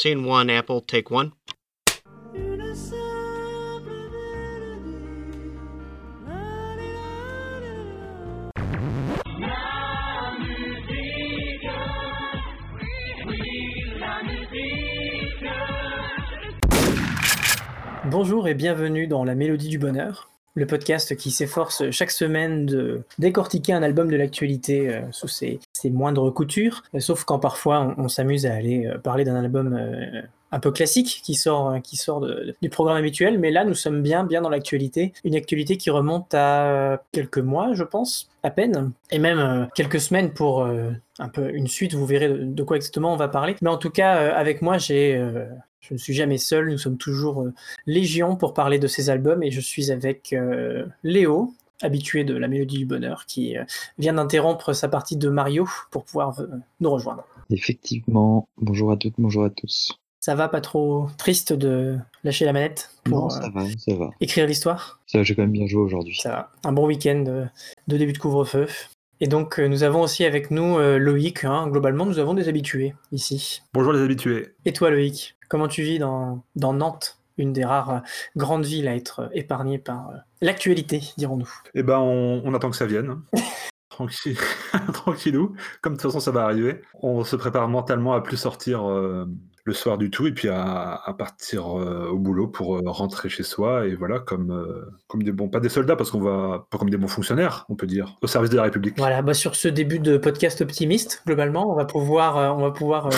Scene one, Apple, take one. Bonjour et bienvenue dans La Mélodie du Bonheur, le podcast qui s'efforce chaque semaine de décortiquer un album de l'actualité euh, sous ses, ses moindres coutures, euh, sauf quand parfois on, s'amuse à aller euh, parler d'un album euh, un peu classique qui sort, du programme habituel, mais là nous sommes bien, bien dans l'actualité, une actualité qui remonte à quelques mois, je pense, à peine, et même quelques semaines pour un peu une suite, vous verrez de, quoi exactement on va parler. Mais en tout cas, avec moi, je ne suis jamais seul, nous sommes toujours légion pour parler de ces albums, et je suis avec Léo, habitué de la mélodie du bonheur, qui euh, vient d'interrompre sa partie de Mario pour pouvoir euh, nous rejoindre. Effectivement, bonjour à toutes, bonjour à tous. Ça va pas trop triste de lâcher la manette pour non, euh, ça va, ça va. écrire l'histoire? Ça va, j'ai quand même bien joué aujourd'hui. Ça va. Un bon week-end de, de début de couvre-feu. Et donc, nous avons aussi avec nous euh, Loïc. hein. Globalement, nous avons des habitués ici. Bonjour les habitués. Et toi, Loïc, comment tu vis dans, dans Nantes, une des rares euh, grandes villes à être euh, épargnée par euh, l'actualité, dirons-nous Eh ben, on, on attend que ça vienne. Tranquille, tranquillou. Comme de toute façon ça va arriver. On se prépare mentalement à plus sortir euh, le soir du tout et puis à, partir euh, au boulot pour euh, rentrer chez soi et voilà comme euh, comme des bons pas des soldats parce qu'on va pas comme des bons fonctionnaires on peut dire au service de la République. Voilà, bah sur ce début de podcast optimiste, globalement, on va pouvoir, on va pouvoir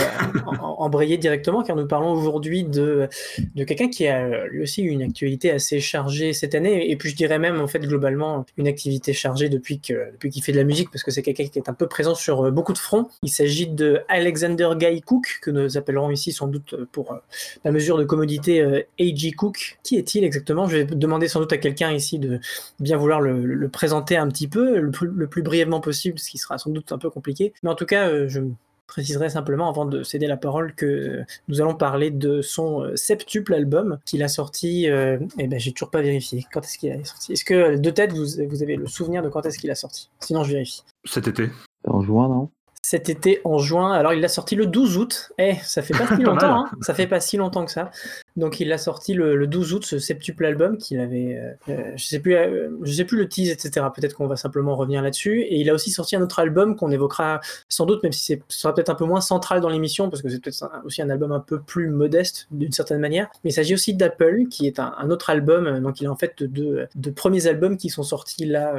embrayer directement, car nous parlons aujourd'hui de, de quelqu'un qui a lui aussi une actualité assez chargée cette année, et puis je dirais même en fait globalement une activité chargée depuis que depuis qu'il fait de la musique, parce que c'est quelqu'un qui est un peu présent sur beaucoup de fronts. Il s'agit de Alexander Guy Cook, que nous appellerons ici sans doute euh, pour euh, la mesure de commodité euh, A.G. Cook. Qui est-il exactement? Je vais demander sans doute à quelqu'un ici de bien vouloir le, le présenter un petit peu, le plus, le plus brièvement possible, ce qui sera sans doute un peu compliqué. Mais en tout cas, euh, je préciserai simplement avant de céder la parole que nous allons parler de son septuple album qu'il a sorti. Euh, et ben, j'ai toujours pas vérifié. Quand est-ce qu'il a sorti Est-ce que de tête vous, vous avez le souvenir de quand est-ce qu'il a sorti? Sinon, je vérifie. Cet été. En juin, non? Cet été en juin, alors il l'a sorti le 12 août. Eh, ça fait pas si longtemps, hein. ça fait pas si longtemps que ça. Donc il l'a sorti le, le 12 août, ce septuple album qu'il avait, euh, euh, je sais plus, euh, je sais plus le tease, etc. Peut-être qu'on va simplement revenir là-dessus. Et il a aussi sorti un autre album qu'on évoquera sans doute, même si ce sera peut-être un peu moins central dans l'émission, parce que c'est peut-être aussi un album un peu plus modeste d'une certaine manière. Mais il s'agit aussi d'Apple, qui est un, autre album. Donc il a en fait deux de premiers albums qui sont sortis là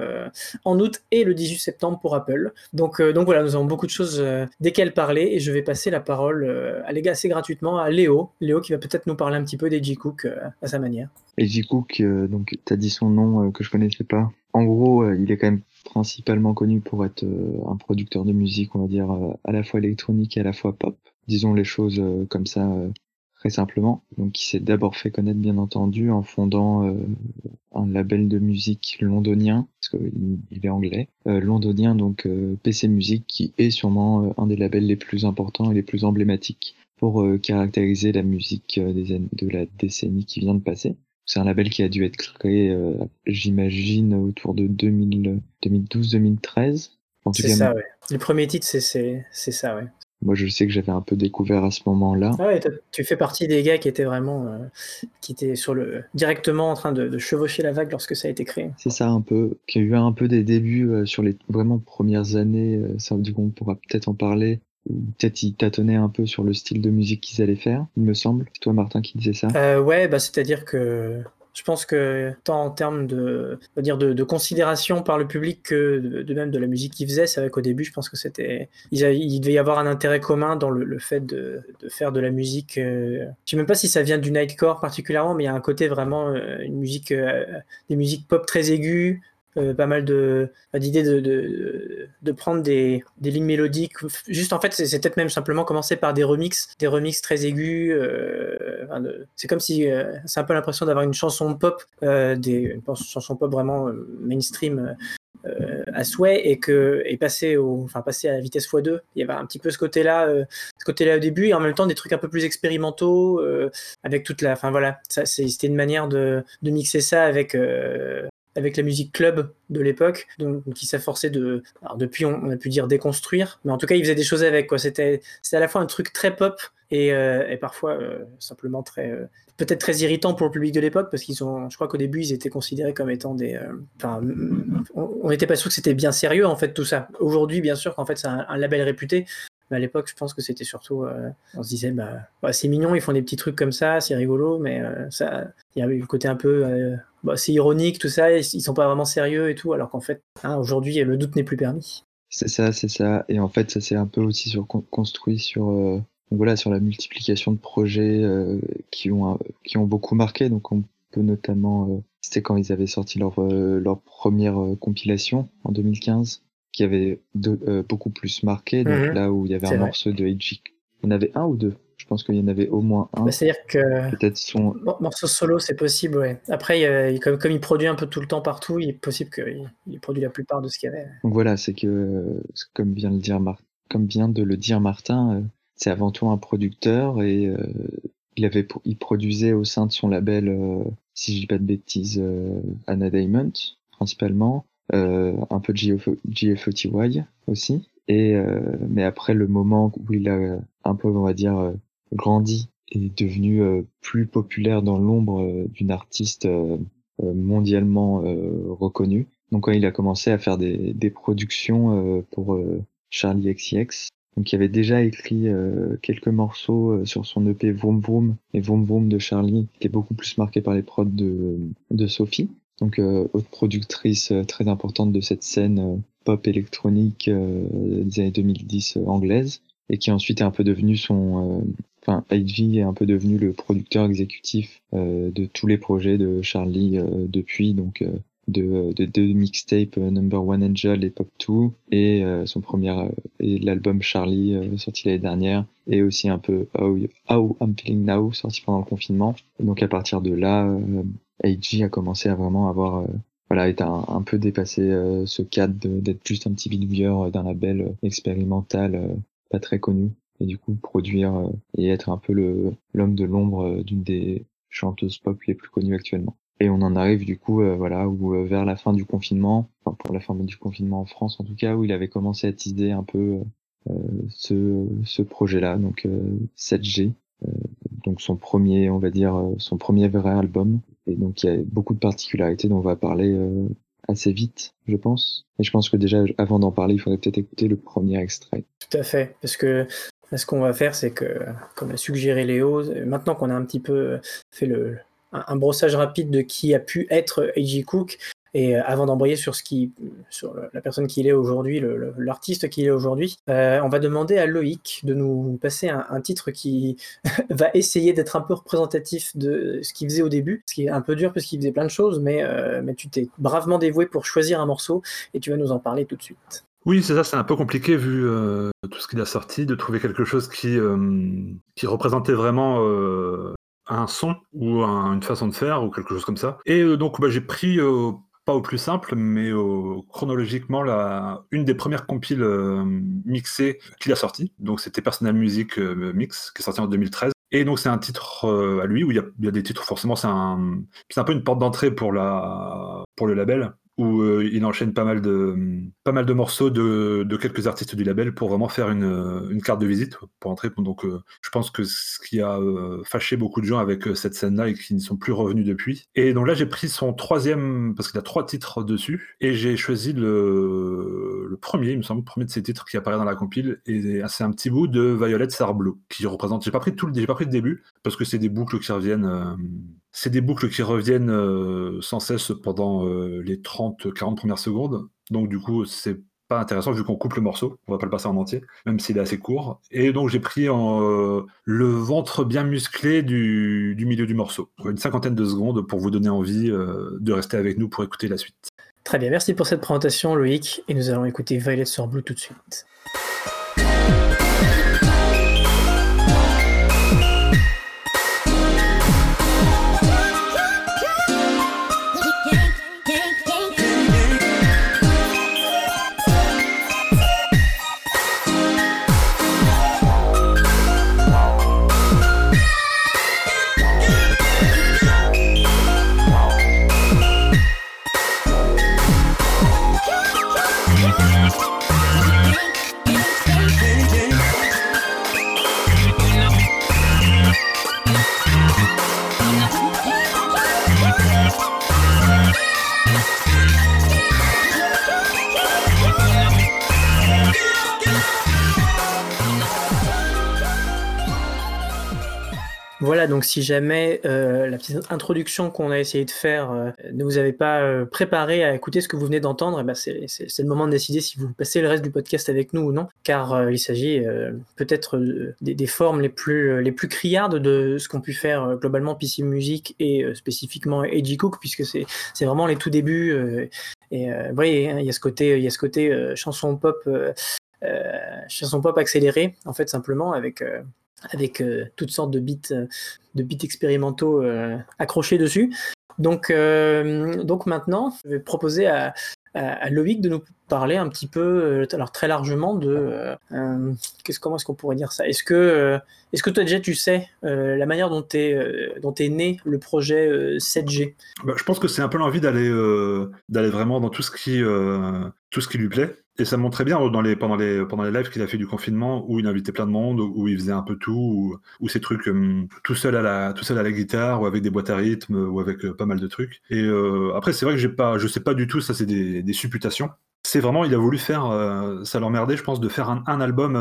en août et le 18 septembre pour Apple. Donc, donc voilà, nous avons beaucoup de choses desquelles parler et je vais passer la parole à assez gratuitement à Léo. Léo qui va peut-être nous parler un petit peu d'Edgy Cook euh, à sa manière. A.J. Cook, euh, donc t'as dit son nom euh, que je connaissais pas. En gros, il est quand même principalement connu pour être un producteur de musique, on va dire, à la fois électronique et à la fois pop. Disons les choses comme ça très simplement. Donc il s'est d'abord fait connaître, bien entendu, en fondant un label de musique londonien, parce qu'il il est anglais, londonien, donc PC Music, qui est sûrement un des labels les plus importants et les plus emblématiques pour euh, caractériser la musique euh, des années- de la décennie qui vient de passer. C'est un label qui a dû être créé, euh, j'imagine, autour de 2000 2012-2013. En tout C'est ça, ouais. Le premier titre, c'est- ça, ouais. moi je sais que j'avais un peu découvert à ce moment-là. Ah ouais, tu fais partie des gars qui étaient vraiment, euh, qui étaient sur le, directement en train de, de chevaucher la vague lorsque ça a été créé. C'est ça un peu, qui a eu un peu des débuts euh, sur les vraiment premières années, euh, ça du coup on pourra peut-être en parler, peut-être ils tâtonnaient un peu sur le style de musique qu'ils allaient faire, il me semble. C'est toi Martin qui disais ça Euh, ouais, bah, c'est-à-dire que je pense que tant en termes de, considération par le public que de, même de la musique qu'ils faisaient, c'est vrai qu'au début, je pense que c'était, il devait y avoir un intérêt commun dans le, fait de, de faire de la musique. euh, je sais même pas si ça vient du nightcore particulièrement, mais il y a un côté vraiment euh, une musique, euh, des musiques pop très aiguës. Euh, pas mal de d'idées de, prendre des, lignes mélodiques. Juste en fait c'est peut-être même simplement commencer par des remixes des remixes très aigus euh, c'est comme si euh, c'est un peu l'impression d'avoir une chanson pop des une chanson pop vraiment mainstream à souhait et que et passer au enfin passer à la vitesse x2 il y avait un petit peu ce côté là ce côté là au début et en même temps des trucs un peu plus expérimentaux avec toute la enfin voilà c'était une manière de, mixer ça avec avec la musique club de l'époque, qui s'efforçait de, alors depuis on, a pu dire déconstruire, mais en tout cas il faisait des choses avec. C'était, à la fois un truc très pop et, et parfois simplement très peut-être très irritant pour le public de l'époque parce qu'ils ont, je crois qu'au début ils étaient considérés comme étant des, enfin, on n'était pas sûr que c'était bien sérieux en fait tout ça. Aujourd'hui, bien sûr qu'en fait c'est un, label réputé, mais à l'époque, je pense que c'était surtout, on se disait, bah, c'est mignon, ils font des petits trucs comme ça, c'est rigolo, mais ça, il y a eu le côté un peu, bah, c'est ironique, tout ça, ils, sont pas vraiment sérieux et tout, alors qu'en fait, hein, aujourd'hui, le doute n'est plus permis. C'est ça, c'est ça. Et en fait, ça s'est un peu aussi sur, construit sur, euh, voilà, sur la multiplication de projets euh, qui, ont, qui ont beaucoup marqué. Donc, on peut notamment. Euh, c'était quand ils avaient sorti leur, leur première compilation en 2015, qui avait beaucoup plus marqué. Donc, mhm. là où il y avait un morceau de Eiji. Il y en avait un ou deux? Pense qu'il y en avait au moins un. Bah, c'est-à-dire que. Peut-être son. Morceau solo, c'est possible, ouais. Après, comme, comme, il produit un peu tout le temps partout, il est possible qu'il produit la plupart de ce qu'il y avait. Donc voilà, c'est que, comme vient, le dire comme vient de le dire Martin, euh, c'est avant tout un producteur et euh, il, avait, il produisait au sein de son label, euh, si je dis pas de bêtises, Anna Diamond, principalement, un peu GFOTY aussi. Et, mais après le moment où il a un peu, on va dire, grandi et est devenu euh, plus populaire dans l'ombre euh, d'une artiste euh, mondialement reconnue. Donc quand il a commencé à faire des, des productions pour Charlie XCX, donc il avait déjà écrit quelques morceaux sur son EP Vroom Vroom et Vroom Vroom de Charlie, qui est beaucoup plus marqué par les prods de, de Sophie, donc autre productrice très importante de cette scène pop électronique des années 2010 anglaise, et qui ensuite est un peu devenu son, enfin Ivy est un peu devenu le producteur exécutif euh, de tous les projets de Charlie euh, depuis donc euh, de, de deux mixtapes Number One Angel et Pop 2 et son premier et l'album Charlie sorti l'année dernière et aussi un peu How, I'm Feeling Now sorti pendant le confinement. Donc à partir de là AG a commencé à vraiment avoir voilà, est un, un peu dépassé ce cadre d'être juste un petit bidouilleur d'un label expérimental pas très connu et du coup produire euh, et être un peu le l'homme de l'ombre euh, d'une des chanteuses pop les plus connues actuellement. Et on en arrive du coup, euh, voilà, où vers la fin du confinement, enfin pour la fin du confinement en France en tout cas, où il avait commencé à teaser un peu ce, ce projet-là, donc 7G, donc son premier, on va dire, son premier vrai album. Et donc il y a beaucoup de particularités dont on va parler assez vite, je pense. Et je pense que déjà, avant d'en parler, il faudrait peut-être écouter le premier extrait. Tout à fait, parce que ce qu'on va faire, c'est que, comme a suggéré Léo, maintenant qu'on a un petit peu fait le, un, brossage rapide de qui a pu être A.J. Cook, et euh, avant d'embrayer sur ce qui, sur la personne qu'il est aujourd'hui, l'artiste qu'il est aujourd'hui, euh, on va demander à Loïc de nous passer un, titre qui va essayer d'être un peu représentatif de ce qu'il faisait au début, ce qui est un peu dur parce qu'il faisait plein de choses, mais, euh, mais tu t'es bravement dévoué pour choisir un morceau et tu vas nous en parler tout de suite. Oui, c'est ça, c'est un peu compliqué vu euh, tout ce qu'il a sorti, de trouver quelque chose qui, euh, qui représentait vraiment euh, un son ou une façon de faire ou quelque chose comme ça. Et donc bah, j'ai pris, pas au plus simple, mais chronologiquement, la, une des premières compiles mixées qu'il a sorti. Donc c'était Personal Music Mix, qui est sorti en 2013. Et donc c'est un titre à lui où il y, a, y, a, des titres forcément c'est un c'est un peu une porte d'entrée pour la pour le label où euh, il enchaîne pas mal de, pas mal de morceaux de, de quelques artistes du label pour vraiment faire une, une carte de visite pour entrer. Donc, euh, je pense que ce qui a euh, fâché beaucoup de gens avec cette scène-là et qui ne sont plus revenus depuis. Et donc là, j'ai pris son troisième, parce qu'il a trois titres dessus, et j'ai choisi le, le premier, il me semble, le premier de ces titres qui apparaît dans la compile, et c'est un petit bout de Violet Sarbleu qui représente. J'ai pas pris tout le, j'ai pas pris le début parce que c'est des boucles qui reviennent c'est des boucles qui reviennent euh, sans cesse pendant euh, les 30-40 premières secondes. Donc du coup, c'est pas intéressant vu qu'on coupe le morceau. On va pas le passer en entier, même s'il est assez court. Et donc j'ai pris euh, le ventre bien musclé du, milieu du morceau. Une cinquantaine de secondes pour vous donner envie de rester avec nous pour écouter la suite. Très bien, merci pour cette présentation Loïc. Et nous allons écouter Violet sur Blue tout de suite. Voilà, donc si jamais euh, la petite introduction qu'on a essayé de faire euh, ne vous avait pas euh, préparé à écouter ce que vous venez d'entendre, eh ben c'est, le moment de décider si vous passez le reste du podcast avec nous ou non, car il s'agit peut-être des, formes les plus, les plus criardes de ce qu'ont pu faire globalement PC Music et spécifiquement Edgy Cook, puisque c'est, vraiment les tout débuts. et vous voyez, hein, il y a ce côté, y a ce côté chanson pop, chanson pop accélérée, en fait, simplement avec. Avec euh, toutes sortes de beats, euh, de beats expérimentaux euh, accrochés dessus. Donc, donc maintenant, je vais proposer à, Loïc de nous parler un petit peu, alors très largement, de qu'est-ce, comment est-ce qu'on pourrait dire ça? Est-ce que, est-ce que toi déjà tu sais la manière dont est, dont est né le projet euh, 7G Bah, je pense que c'est un peu l'envie d'aller d'aller vraiment dans tout ce qui tout ce qui lui plaît. Et ça me montrait bien dans les, pendant, les, pendant lives qu'il a fait du confinement, où il invitait plein de monde, où il faisait un peu tout, où, où ces trucs euh, tout, seul à la, tout seul à la guitare, ou avec des boîtes à rythme, ou avec euh, pas mal de trucs. Et euh, après, c'est vrai que pas, je sais pas du tout, ça c'est des, supputations. C'est vraiment, il a voulu faire, ça l'emmerdait, je pense, de faire un, album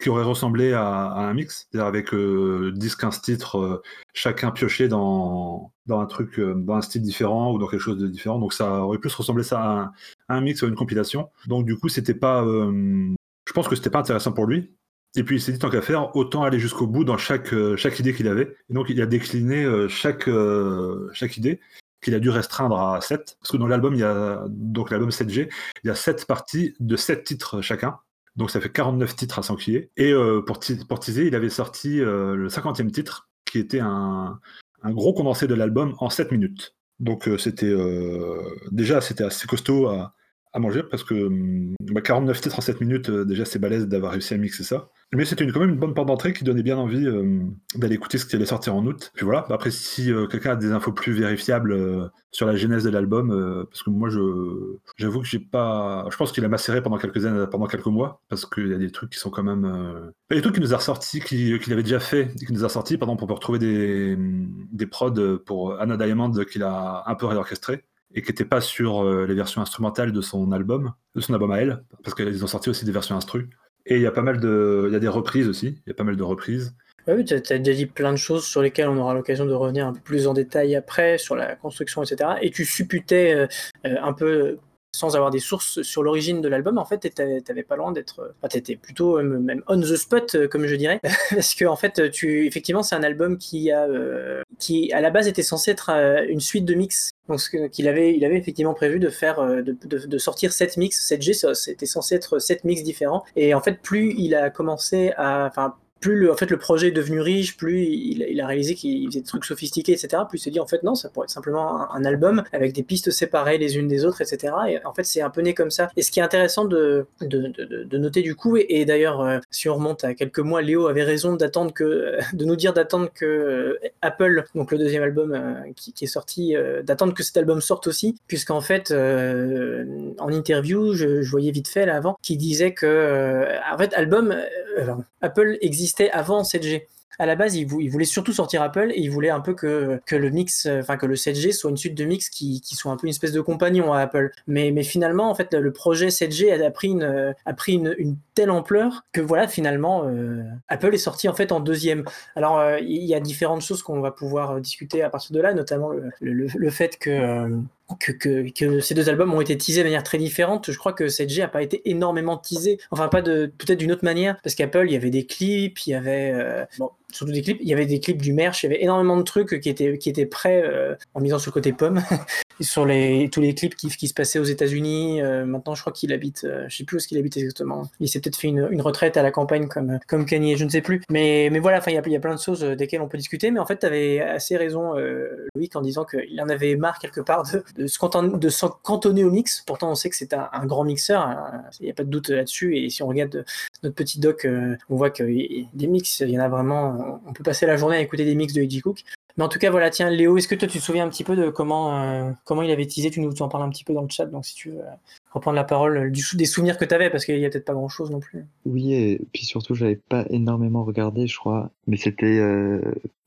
qui aurait ressemblé à, un mix, c'est-à-dire avec euh, 10-15 titres, euh, chacun pioché dans, dans un truc, euh, dans un style différent ou dans quelque chose de différent. Donc ça aurait plus ressemblé ça à un, à un mix ou à une compilation. Donc du coup, c'était pas, euh, je pense que c'était pas intéressant pour lui. Et puis il s'est dit tant qu'à faire, autant aller jusqu'au bout dans chaque, euh, chaque idée qu'il avait. Et donc il a décliné euh, chaque, euh, chaque idée qu'il a dû restreindre à 7. Parce que dans l'album, il y a donc l'album 7G, il y a 7 parties de 7 titres chacun. Donc ça fait 49 titres à s'enquiller. Et euh, pour, teaser, il avait sorti euh, le 50e titre, qui était un, gros condensé de l'album en 7 minutes. Donc euh, c'était déjà c'était assez costaud à, manger parce que hum, bah, 49 titres en 7 minutes, déjà c'est balèze d'avoir réussi à mixer ça. Mais c'était quand même une bonne porte d'entrée qui donnait bien envie euh, d'aller écouter ce qui allait sortir en août. Puis voilà, après si euh, quelqu'un a des infos plus vérifiables euh, sur la genèse de l'album, parce que moi je j'avoue que j'ai pas. Je pense qu'il a macéré pendant quelques années, pendant quelques mois, parce qu'il y a des trucs qui sont quand même. Il des trucs qu'il nous a ressortis, qui- qu'il avait déjà fait, qu'il nous a sortis, par exemple, pour retrouver des, des prods pour Anna Diamond qu'il a un peu réorchestré et qui n'étaient pas sur les versions instrumentales de son album, de son album à elle, parce qu'ils ont sorti aussi des versions instru. Et il y a pas mal de, il y a des reprises aussi, il y a pas mal de reprises. Oui, tu as, déjà dit plein de choses sur lesquelles on aura l'occasion de revenir un peu plus en détail après, sur la construction, etc. Et tu supputais euh, euh, un peu, sans avoir des sources sur l'origine de l'album, en fait, t'avais pas loin d'être. euh, Enfin, tu étais plutôt euh, même on the spot, euh, comme je dirais. Parce que, en fait, tu, effectivement, c'est un album qui, a, qui, à la base, était censé être une suite de mix. Donc, qu'il avait, il avait effectivement prévu de faire, de, de, sortir 7 mix. 7G, ça, c'était censé être 7 mix différents. Et en fait, plus il a commencé à. Enfin, plus le, en fait, le projet est devenu riche, plus il, a réalisé qu'il faisait des trucs sophistiqués, etc. Plus il s'est dit, en fait, non, ça pourrait être simplement un, album avec des pistes séparées les unes des autres, etc. Et en fait, c'est un peu né comme ça. Et ce qui est intéressant de, noter du coup, et, d'ailleurs, euh, si on remonte à quelques mois, Léo avait raison d'attendre que, de nous dire d'attendre que euh, Apple, donc le deuxième album euh, qui, est sorti, euh, d'attendre que cet album sorte aussi, puisqu'en fait, euh, en interview, je, je, voyais vite fait là avant, qui disait que, euh, en fait, album, Apple avant 7G à la base, il, voulait surtout sortir Apple et il voulait un peu que, le mix, enfin que le 7G soit une suite de mix qui, soit un peu une espèce de compagnon à Apple. Mais, mais finalement, en fait, le projet 7G a pris une, a pris une, telle ampleur que voilà, finalement, euh, Apple est sorti en fait en deuxième. Alors, euh, il y a différentes choses qu'on va pouvoir discuter à partir de là, notamment le, fait que, euh, que, que, que, ces deux albums ont été teasés de manière très différente. Je crois que 7G n'a pas été énormément teasé, enfin pas de peut-être d'une autre manière, parce qu'Apple, il y avait des clips, il y avait euh, bon, surtout des clips, il y avait des clips du merch, il y avait énormément de trucs qui étaient qui étaient prêts euh, en misant sur le côté pomme sur les tous les clips qui, qui se passaient aux États-Unis. Euh, maintenant, je crois qu'il habite, euh, je sais plus où est-ce qu'il habite exactement. Il s'est peut-être fait une, une, retraite à la campagne comme comme Kanye, je ne sais plus. Mais mais voilà, il y a, y plein de choses desquelles on peut discuter. Mais en fait, tu assez raison, euh, Loïc, en disant qu'il en avait marre quelque part de, de se cantonner, de cantonner au mix. Pourtant, on sait que c'est un, un, grand mixeur, hein. il n'y a pas de doute là-dessus. Et si on regarde notre petit doc, euh, on voit que des mix, il y en a vraiment. On peut passer la journée à écouter des mix de Eddie Cook. Mais en tout cas, voilà, tiens, Léo, est-ce que toi tu te souviens un petit peu de comment, euh, comment il avait teasé? Tu nous en parles un petit peu dans le chat, donc si tu veux euh, reprendre la parole du, des souvenirs que tu avais, parce qu'il n'y a peut-être pas grand-chose non plus. Oui, et puis surtout, j'avais pas énormément regardé, je crois, mais c'était euh,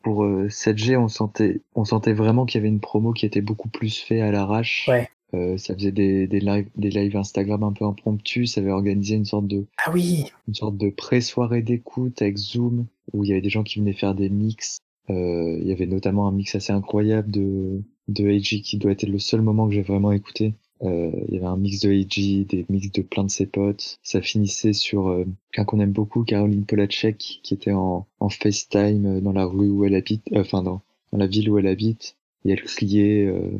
pour 7G, on sentait, on sentait vraiment qu'il y avait une promo qui était beaucoup plus fait à l'arrache. Ouais. Euh, ça faisait des, des lives des lives Instagram un peu impromptus, ça avait organisé une sorte de ah oui une sorte de pré-soirée d'écoute avec Zoom où il y avait des gens qui venaient faire des mix Euh, il y avait notamment un mix assez incroyable de, de qui doit être le seul moment que j'ai vraiment écouté. Euh, il y avait un mix de AG, des mix de plein de ses potes. Ça finissait sur euh, qu'un qu'on aime beaucoup, Caroline Polacek, qui était en, en FaceTime dans la rue où elle habite, euh, enfin dans, dans la ville où elle habite, et elle criait, euh,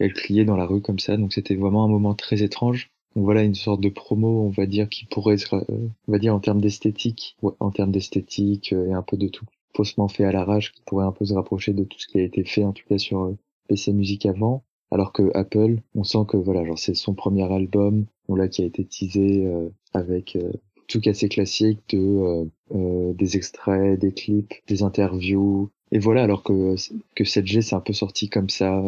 elle criait dans la rue comme ça. Donc c'était vraiment un moment très étrange. Donc voilà une sorte de promo, on va dire, qui pourrait on va dire en termes d'esthétique, en termes d'esthétique et un peu de tout faussement fait à l'arrache, qui pourrait un peu se rapprocher de tout ce qui a été fait, en tout cas sur PC Music avant. Alors que Apple, on sent que voilà, genre c'est son premier album, on l'a qui a été teasé euh, avec euh, tout assez classique de euh, euh, des extraits, des clips, des interviews. Et voilà, alors que que 7G c'est un peu sorti comme ça,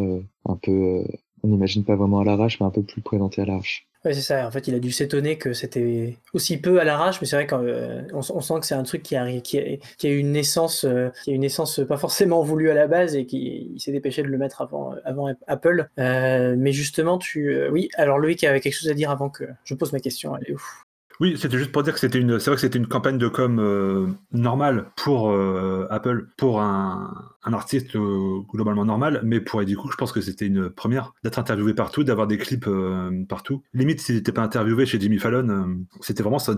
un peu, on n'imagine pas vraiment à l'arrache, mais un peu plus présenté à l'arrache. Ouais, c'est ça. En fait, il a dû s'étonner que c'était aussi peu à l'arrache, mais c'est vrai qu'on euh, on sent que c'est un truc qui a, qui a, a une naissance, euh, qui a une naissance pas forcément voulue à la base et qui s'est dépêché de le mettre avant, Apple. Euh, mais justement, tu, euh, oui. Alors Loïc avait quelque chose à dire avant que je pose ma question. Allez, ouf. Oui, c'était juste pour dire que c'était une, c'est vrai que c'était une campagne de com euh, normale pour euh, Apple, pour un, un artiste euh, globalement normal, mais pour Eddie Cook, je pense que c'était une première d'être interviewé partout, d'avoir des clips partout. Limite, s'il n'était pas interviewé chez Jimmy Fallon, c'était vraiment ça.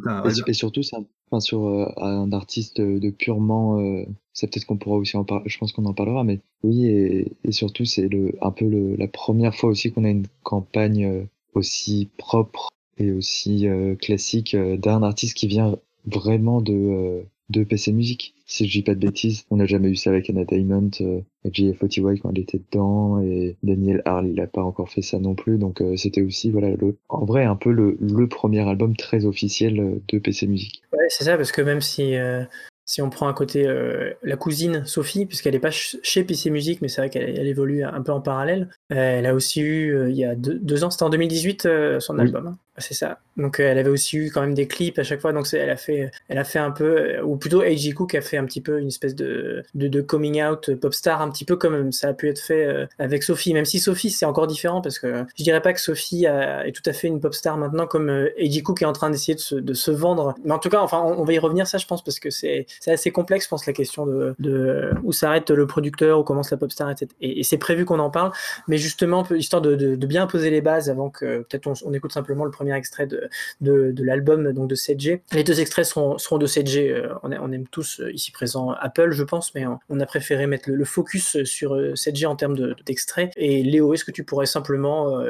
Et, surtout, ça, enfin, sur un artiste de purement, c'est peut-être qu'on pourra aussi en parler, je pense qu'on en parlera, mais oui, et, et surtout, c'est le, un peu le, la première fois aussi qu'on a une campagne aussi propre et aussi euh, classique euh, d'un artiste qui vient vraiment de, euh, de PC Music. Si je dis pas de bêtises, on n'a jamais eu ça avec Anna Diamond, euh, GF41 quand elle était dedans, et Daniel Harl, il a pas encore fait ça non plus, donc c'était aussi, voilà, le, en vrai, un peu le, le premier album très officiel de PC Music. Ouais, c'est ça, parce que même si euh, si on prend à côté euh, la cousine Sophie, puisqu'elle n'est pas ch chez PC Music, mais c'est vrai qu'elle elle évolue un peu en parallèle, euh, elle a aussi eu, euh, il y a deux, deux ans, c'était en 2018, son oui. album. C'est ça. Donc elle avait aussi eu quand même des clips à chaque fois, donc elle a fait, elle a fait un peu, ou plutôt A.G. Cook a fait un petit peu une espèce de, coming out pop star, un petit peu comme ça a pu être fait avec Sophie, même si Sophie c'est encore différent, parce que je dirais pas que Sophie est tout à fait une pop star maintenant, comme A.G. Cook est en train d'essayer de se, vendre. Mais en tout cas, enfin, on, va y revenir ça, je pense, parce que c'est assez complexe, je pense, la question de, où s'arrête le producteur, où commence la pop star, etc. Et, c'est prévu qu'on en parle, mais justement, histoire de, bien poser les bases avant que peut-être on, on, écoute simplement le premier extrait de, de, de l'album donc de 7G. Les deux extraits seront, de 7G. Euh, on, aime tous euh, ici présent Apple, je pense, mais on a préféré mettre le, focus sur 7G euh, en termes d'extraits. et Léo, est-ce que tu pourrais simplement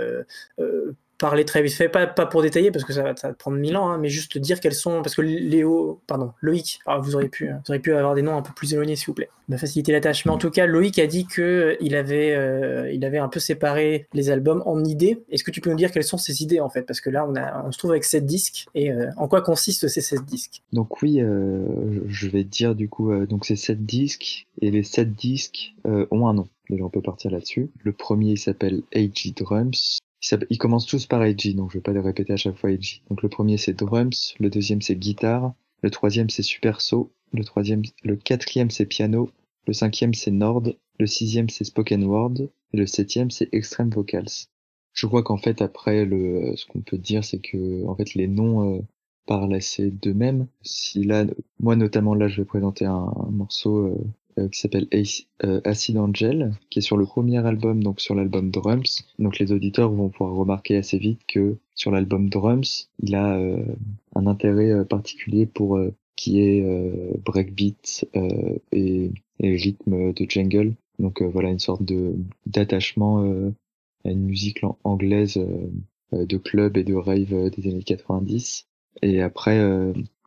parler très vite fait, pas, pas pour détailler parce que ça va, ça va prendre mille ans, hein, mais juste dire quels sont, parce que Léo, pardon, Loïc, alors vous auriez pu, vous auriez pu avoir des noms un peu plus éloignés s'il vous plaît, me faciliter la tâche. Mais en tout cas, Loïc a dit que il avait, euh, avait un peu séparé les albums en idées. Est-ce que tu peux nous dire quelles sont ces idées en fait, parce que là on se trouve avec sept disques et euh, en quoi consistent ces sept disques? Donc oui, euh, je vais dire du coup, euh, donc c'est sept disques et les sept disques euh, ont un nom. Déjà on peut partir là-dessus. Le premier s'appelle AG Drums. Ils commencent tous par AG, donc je vais pas les répéter à chaque fois AG. Donc le premier c'est drums, le deuxième c'est guitare, le troisième c'est super saut, le troisième, le quatrième c'est piano, le cinquième c'est nord, le sixième c'est spoken word, et le septième c'est extreme vocals. Je crois qu'en fait après le, ce qu'on peut dire c'est que en fait les noms euh, parlent assez d'eux-mêmes. Si là, moi notamment là je vais présenter un, morceau euh, qui s'appelle euh, Acid Angel, qui est sur le premier album, donc sur l'album Drums. Donc les auditeurs vont pouvoir remarquer assez vite que sur l'album Drums, il a euh, un intérêt euh, particulier pour euh, qui est euh, breakbeat et, et rythme de jungle. Donc voilà une sorte de d'attachement à une musique anglaise de club et de rave des années 90. Et après,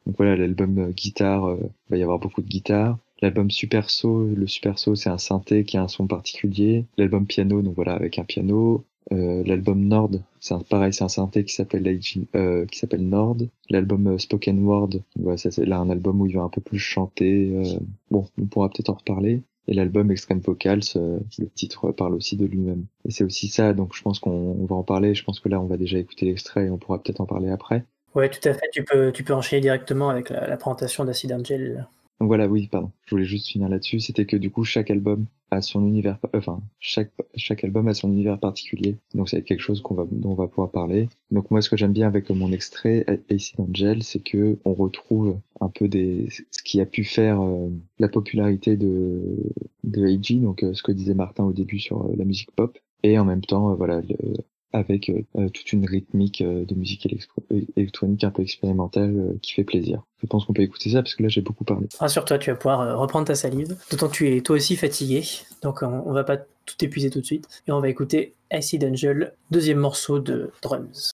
donc voilà l'album guitare, va y avoir beaucoup de guitare L'album Super So, le Super So, c'est un synthé qui a un son particulier. L'album Piano, donc voilà, avec un piano. Euh, l'album Nord, c'est pareil, c'est un synthé qui s'appelle euh, qui s'appelle Nord. L'album euh, Spoken Word, voilà, c'est là un album où il va un peu plus chanter. Euh, bon, on pourra peut-être en reparler. Et l'album Extreme Vocals, euh, le titre parle aussi de lui-même. Et c'est aussi ça, donc je pense qu'on va en parler. Je pense que là, on va déjà écouter l'extrait et on pourra peut-être en parler après. Ouais, tout à fait. Tu peux, tu peux enchaîner directement avec la, la présentation d'Acid Angel. Voilà, oui, pardon. Je voulais juste finir là-dessus. C'était que du coup, chaque album a son univers, enfin, chaque, chaque album a son univers particulier. Donc c'est quelque chose qu'on va, dont on va pouvoir parler. Donc moi, ce que j'aime bien avec mon extrait Acid Angel, c'est que on retrouve un peu des, ce qui a pu faire euh, la popularité de, de AG, donc ce que disait Martin au début sur la musique pop, et en même temps, voilà, avec toute une rythmique de musique électronique un peu expérimentale qui fait plaisir. Je pense qu'on peut écouter ça parce que là j'ai beaucoup parlé. Rassure-toi, tu vas pouvoir reprendre ta salive, d'autant que tu es toi aussi fatigué, donc on, on va pas tout épuiser tout de suite, et on va écouter Acid Angel, deuxième morceau de Drums.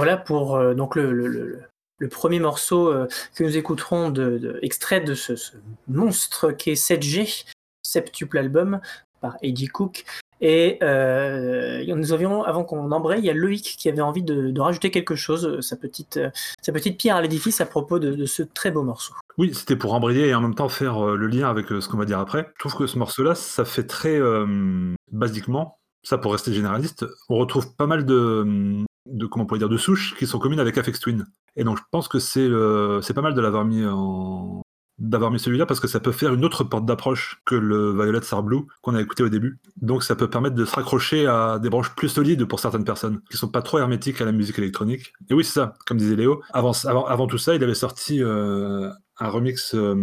Voilà pour euh, donc le, premier morceau euh, que nous écouterons de, extrait de ce, monstre qui est 7G, septuple album par Eddie Cook. Et euh, nous avions, avant qu'on embraye, il y a Loïc qui avait envie de, rajouter quelque chose, sa petite, sa petite pierre à l'édifice à propos de, ce très beau morceau. Oui, c'était pour embrayer et en même temps faire le lien avec ce qu'on va dire après. Je trouve que ce morceau-là, ça fait très basiquement, ça pour rester généraliste, on retrouve pas mal de, de comment dire de souches qui sont communes avec Afex Twin. Et donc je pense que c'est pas mal de l'avoir mis en d'avoir mis celui-là parce que ça peut faire une autre porte d'approche que le Violet Star Blue qu'on a écouté au début. Donc ça peut permettre de se raccrocher à des branches plus solides pour certaines personnes qui sont pas trop hermétiques à la musique électronique. Et oui, c'est ça, comme disait Léo. Avant tout ça, il avait sorti euh, un remix euh,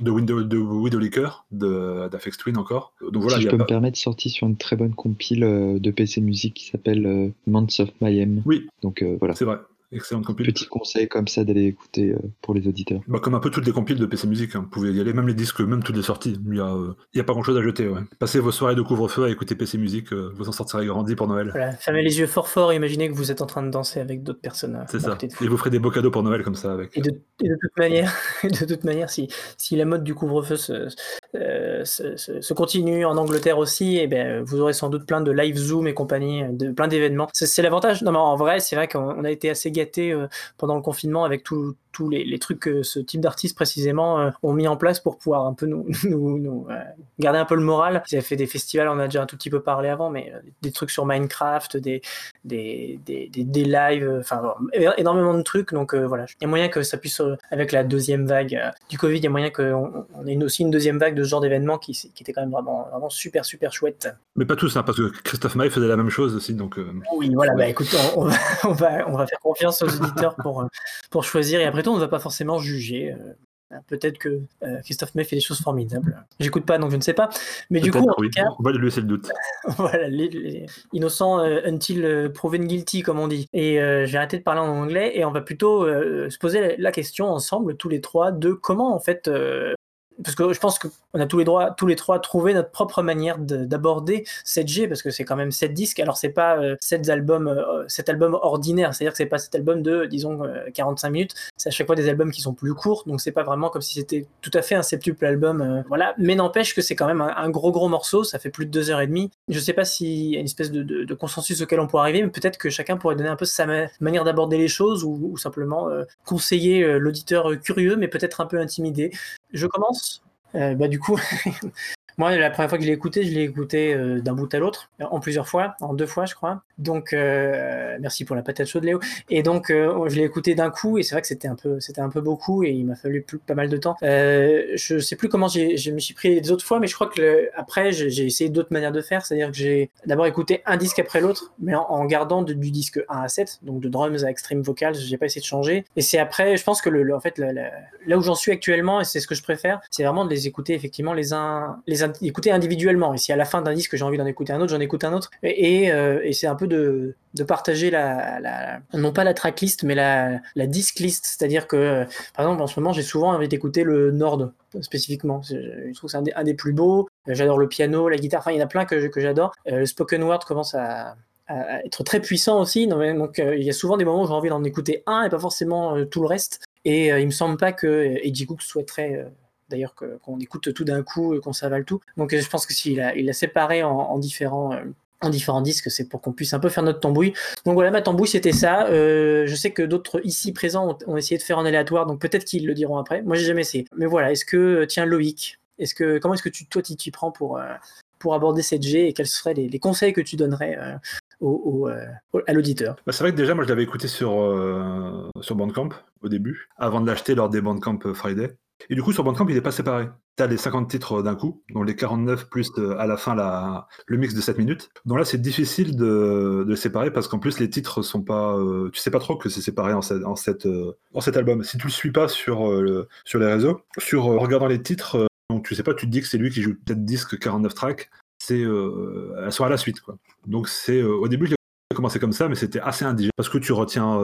de, Window, de Widow Liquor, d'Afex Twin encore. Donc voilà, si je peux me permettre, sorti sur une très bonne compile de PC Music qui s'appelle Months of Mayhem. Oui. Donc voilà. C'est vrai. Excellente compile. Petit conseil comme ça d'aller écouter euh, pour les auditeurs. Bah, comme un peu toutes les compiles de PC Music, hein. vous pouvez y aller, même les disques, même toutes les sorties. Il n'y a, euh, a, pas grand chose à jeter. Ouais. Passez vos soirées de couvre-feu à écouter PC Music, euh, vous en sortirez grandi pour Noël. Voilà, fermez les yeux fort fort et imaginez que vous êtes en train de danser avec d'autres personnes. C'est ça. Et vous ferez des beaux cadeaux pour Noël comme ça. Avec... Et, de, toute manière, de toute manière si, si la mode du couvre-feu se, se, continue en Angleterre aussi, et eh ben, vous aurez sans doute plein de live Zoom et compagnie, de, plein d'événements. C'est l'avantage. Non, mais en vrai, c'est vrai qu'on a été assez gâtés pendant le confinement avec tout, tous les, trucs que ce type d'artistes précisément euh, ont mis en place pour pouvoir un peu nous, nous, euh, garder un peu le moral. Ils avaient fait des festivals, on a déjà un tout petit peu parlé avant, mais euh, des trucs sur Minecraft, des, des, des, des, lives, enfin énormément de trucs. Donc voilà, il y a moyen que ça puisse, avec la deuxième vague du Covid, il y a moyen qu'on on ait aussi une deuxième vague de ce genre d'événements qui, qui était quand même vraiment, vraiment super, super chouette. Mais pas tous, hein, parce que Christophe Maé faisait la même chose aussi. Donc, Oui, voilà, bah écoute, on, on, va, on va faire confiance aux éditeurs pour, pour choisir et après on ne va pas forcément juger. Euh, peut-être que euh, Christophe May fait des choses formidables. J'écoute pas, donc je ne sais pas. Mais du coup, en tout cas, on va lui laisser le doute. voilà, les, innocents euh, until proven guilty, comme on dit. Et j'ai arrêté de parler en anglais et on va plutôt se poser la, question ensemble, tous les trois, de comment en fait parce que je pense qu'on a tous les, droits, tous les trois trouvé notre propre manière d'aborder 7G, parce que c'est quand même 7 disques. Alors, c'est pas euh, 7 albums, euh, album ordinaire, c'est-à-dire que c'est pas cet album de, disons, 45 euh, minutes. C'est à chaque fois des albums qui sont plus courts, donc c'est pas vraiment comme si c'était tout à fait un septuple album. Euh, voilà, mais n'empêche que c'est quand même un, gros, gros morceau, ça fait plus de 2 heures et demie. Je sais pas s'il y a une espèce de, consensus auquel on pourrait arriver, mais peut-être que chacun pourrait donner un peu sa manière d'aborder les choses ou, ou simplement conseiller l'auditeur curieux, mais peut-être un peu intimidé. Je commence? Euh, bah, du coup, moi, la première fois que je l'ai écouté, je l'ai écouté euh, d'un bout à l'autre, en plusieurs fois, en deux fois, je crois. Donc, euh, merci pour la patate chaude, Léo. Et donc, je l'ai écouté d'un coup, et c'est vrai que c'était un peu, c'était un peu beaucoup, et il m'a fallu pas mal de temps. je sais plus comment je me suis pris les autres fois, mais je crois que après, j'ai essayé d'autres manières de faire, c'est-à-dire que j'ai d'abord écouté un disque après l'autre, mais en, gardant du disque 1 à 7, donc de drums à extreme vocals, j'ai pas essayé de changer. Et c'est après, je pense que le, en fait, là où j'en suis actuellement, et c'est ce que je préfère, c'est vraiment de les écouter effectivement les uns, les écouter individuellement. Et si à la fin d'un disque j'ai envie d'en écouter un autre, j'en écoute un autre. Et, euh, c'est un peu de, partager la, non pas la tracklist, mais la, la disc list. C'est-à-dire que, par exemple, en ce moment, j'ai souvent envie d'écouter le Nord spécifiquement. Je trouve que c'est un, des plus beaux. J'adore le piano, la guitare. Enfin, il y en a plein que, j'adore. Euh, le spoken word commence à, être très puissant aussi. Donc, euh, il y a souvent des moments où j'ai envie d'en écouter un et pas forcément tout le reste. Et il me semble pas que Eddie Cook souhaiterait d'ailleurs qu'on écoute tout d'un coup, qu'on s'avale tout. Donc je pense que s'il a, séparé en, différents euh, en différents disques, c'est pour qu'on puisse un peu faire notre tambouille. Donc voilà, ma tambouille, c'était ça. Euh, je sais que d'autres ici présents ont, essayé de faire en aléatoire, donc peut-être qu'ils le diront après. Moi, j'ai jamais essayé. Mais voilà, est-ce que, tiens, Loïc, est-ce que, comment est-ce que tu, toi, tu t'y prends pour, euh, aborder cette G et quels seraient les, conseils que tu donnerais à l'auditeur? Bah, C'est vrai que déjà, moi, je l'avais écouté sur, sur Bandcamp au début, avant de l'acheter lors des Bandcamp Friday. Et du coup, sur Bandcamp, il n'est pas séparé. Tu as les 50 titres d'un coup, dont les 49 plus euh, à la fin la, le mix de 7 minutes. Donc là, c'est difficile de, de séparer parce qu'en plus, les titres sont pas. Euh, tu sais pas trop que c'est séparé en, en, cette, euh, en cet album. Si tu le suis pas sur, sur les réseaux, sur regardant les titres, donc tu sais pas, tu te dis que c'est lui qui joue peut-être disque 49 tracks, c'est elles sont à la suite. Quoi. Donc c'est au début, j'ai commencé comme ça, mais c'était assez indigène parce que tu retiens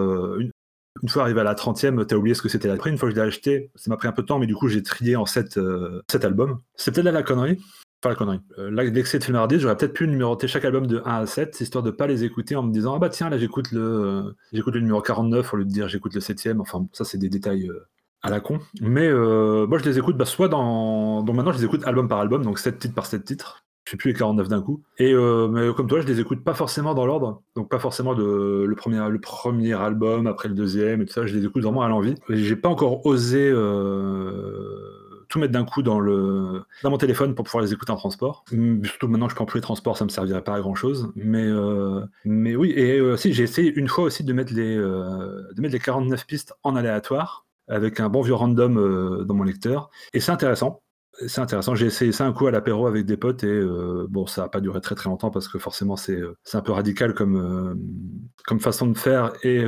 une fois arrivé à la 30e, t'as oublié ce que c'était Après, une fois que je l'ai acheté, ça m'a pris un peu de temps, mais du coup, j'ai trié en 7, euh, albums. C'est peut-être là la connerie. Enfin, la connerie. Euh, l'excès de filmardise, j'aurais peut-être pu numéroter chaque album de 1 à 7, histoire de pas les écouter en me disant Ah bah tiens, là j'écoute le, j'écoute le numéro 49 au lieu de dire j'écoute le 7 Enfin, ça, c'est des détails euh, à la con. Mais moi, je les écoute bah, soit dans. Donc maintenant, je les écoute album par album, donc 7 titres par 7 titres je sais plus les 49 d'un coup. Et euh, mais comme toi, je les écoute pas forcément dans l'ordre, donc pas forcément le, premier, le premier album après le deuxième et tout ça. Je les écoute vraiment à l'envie. J'ai pas encore osé euh, tout mettre d'un coup dans mon téléphone pour pouvoir les écouter en transport. Hum, surtout maintenant que je prends plus les transports, ça me servirait pas à grand chose. Mais euh, oui, et si j'ai essayé une fois aussi de mettre les de mettre les 49 pistes en aléatoire avec un bon vieux random dans mon lecteur. Et c'est intéressant c'est intéressant. J'ai essayé ça un coup à l'apéro avec des potes et euh, bon, ça n'a pas duré très très longtemps parce que forcément c'est euh, un peu radical comme euh, comme façon de faire et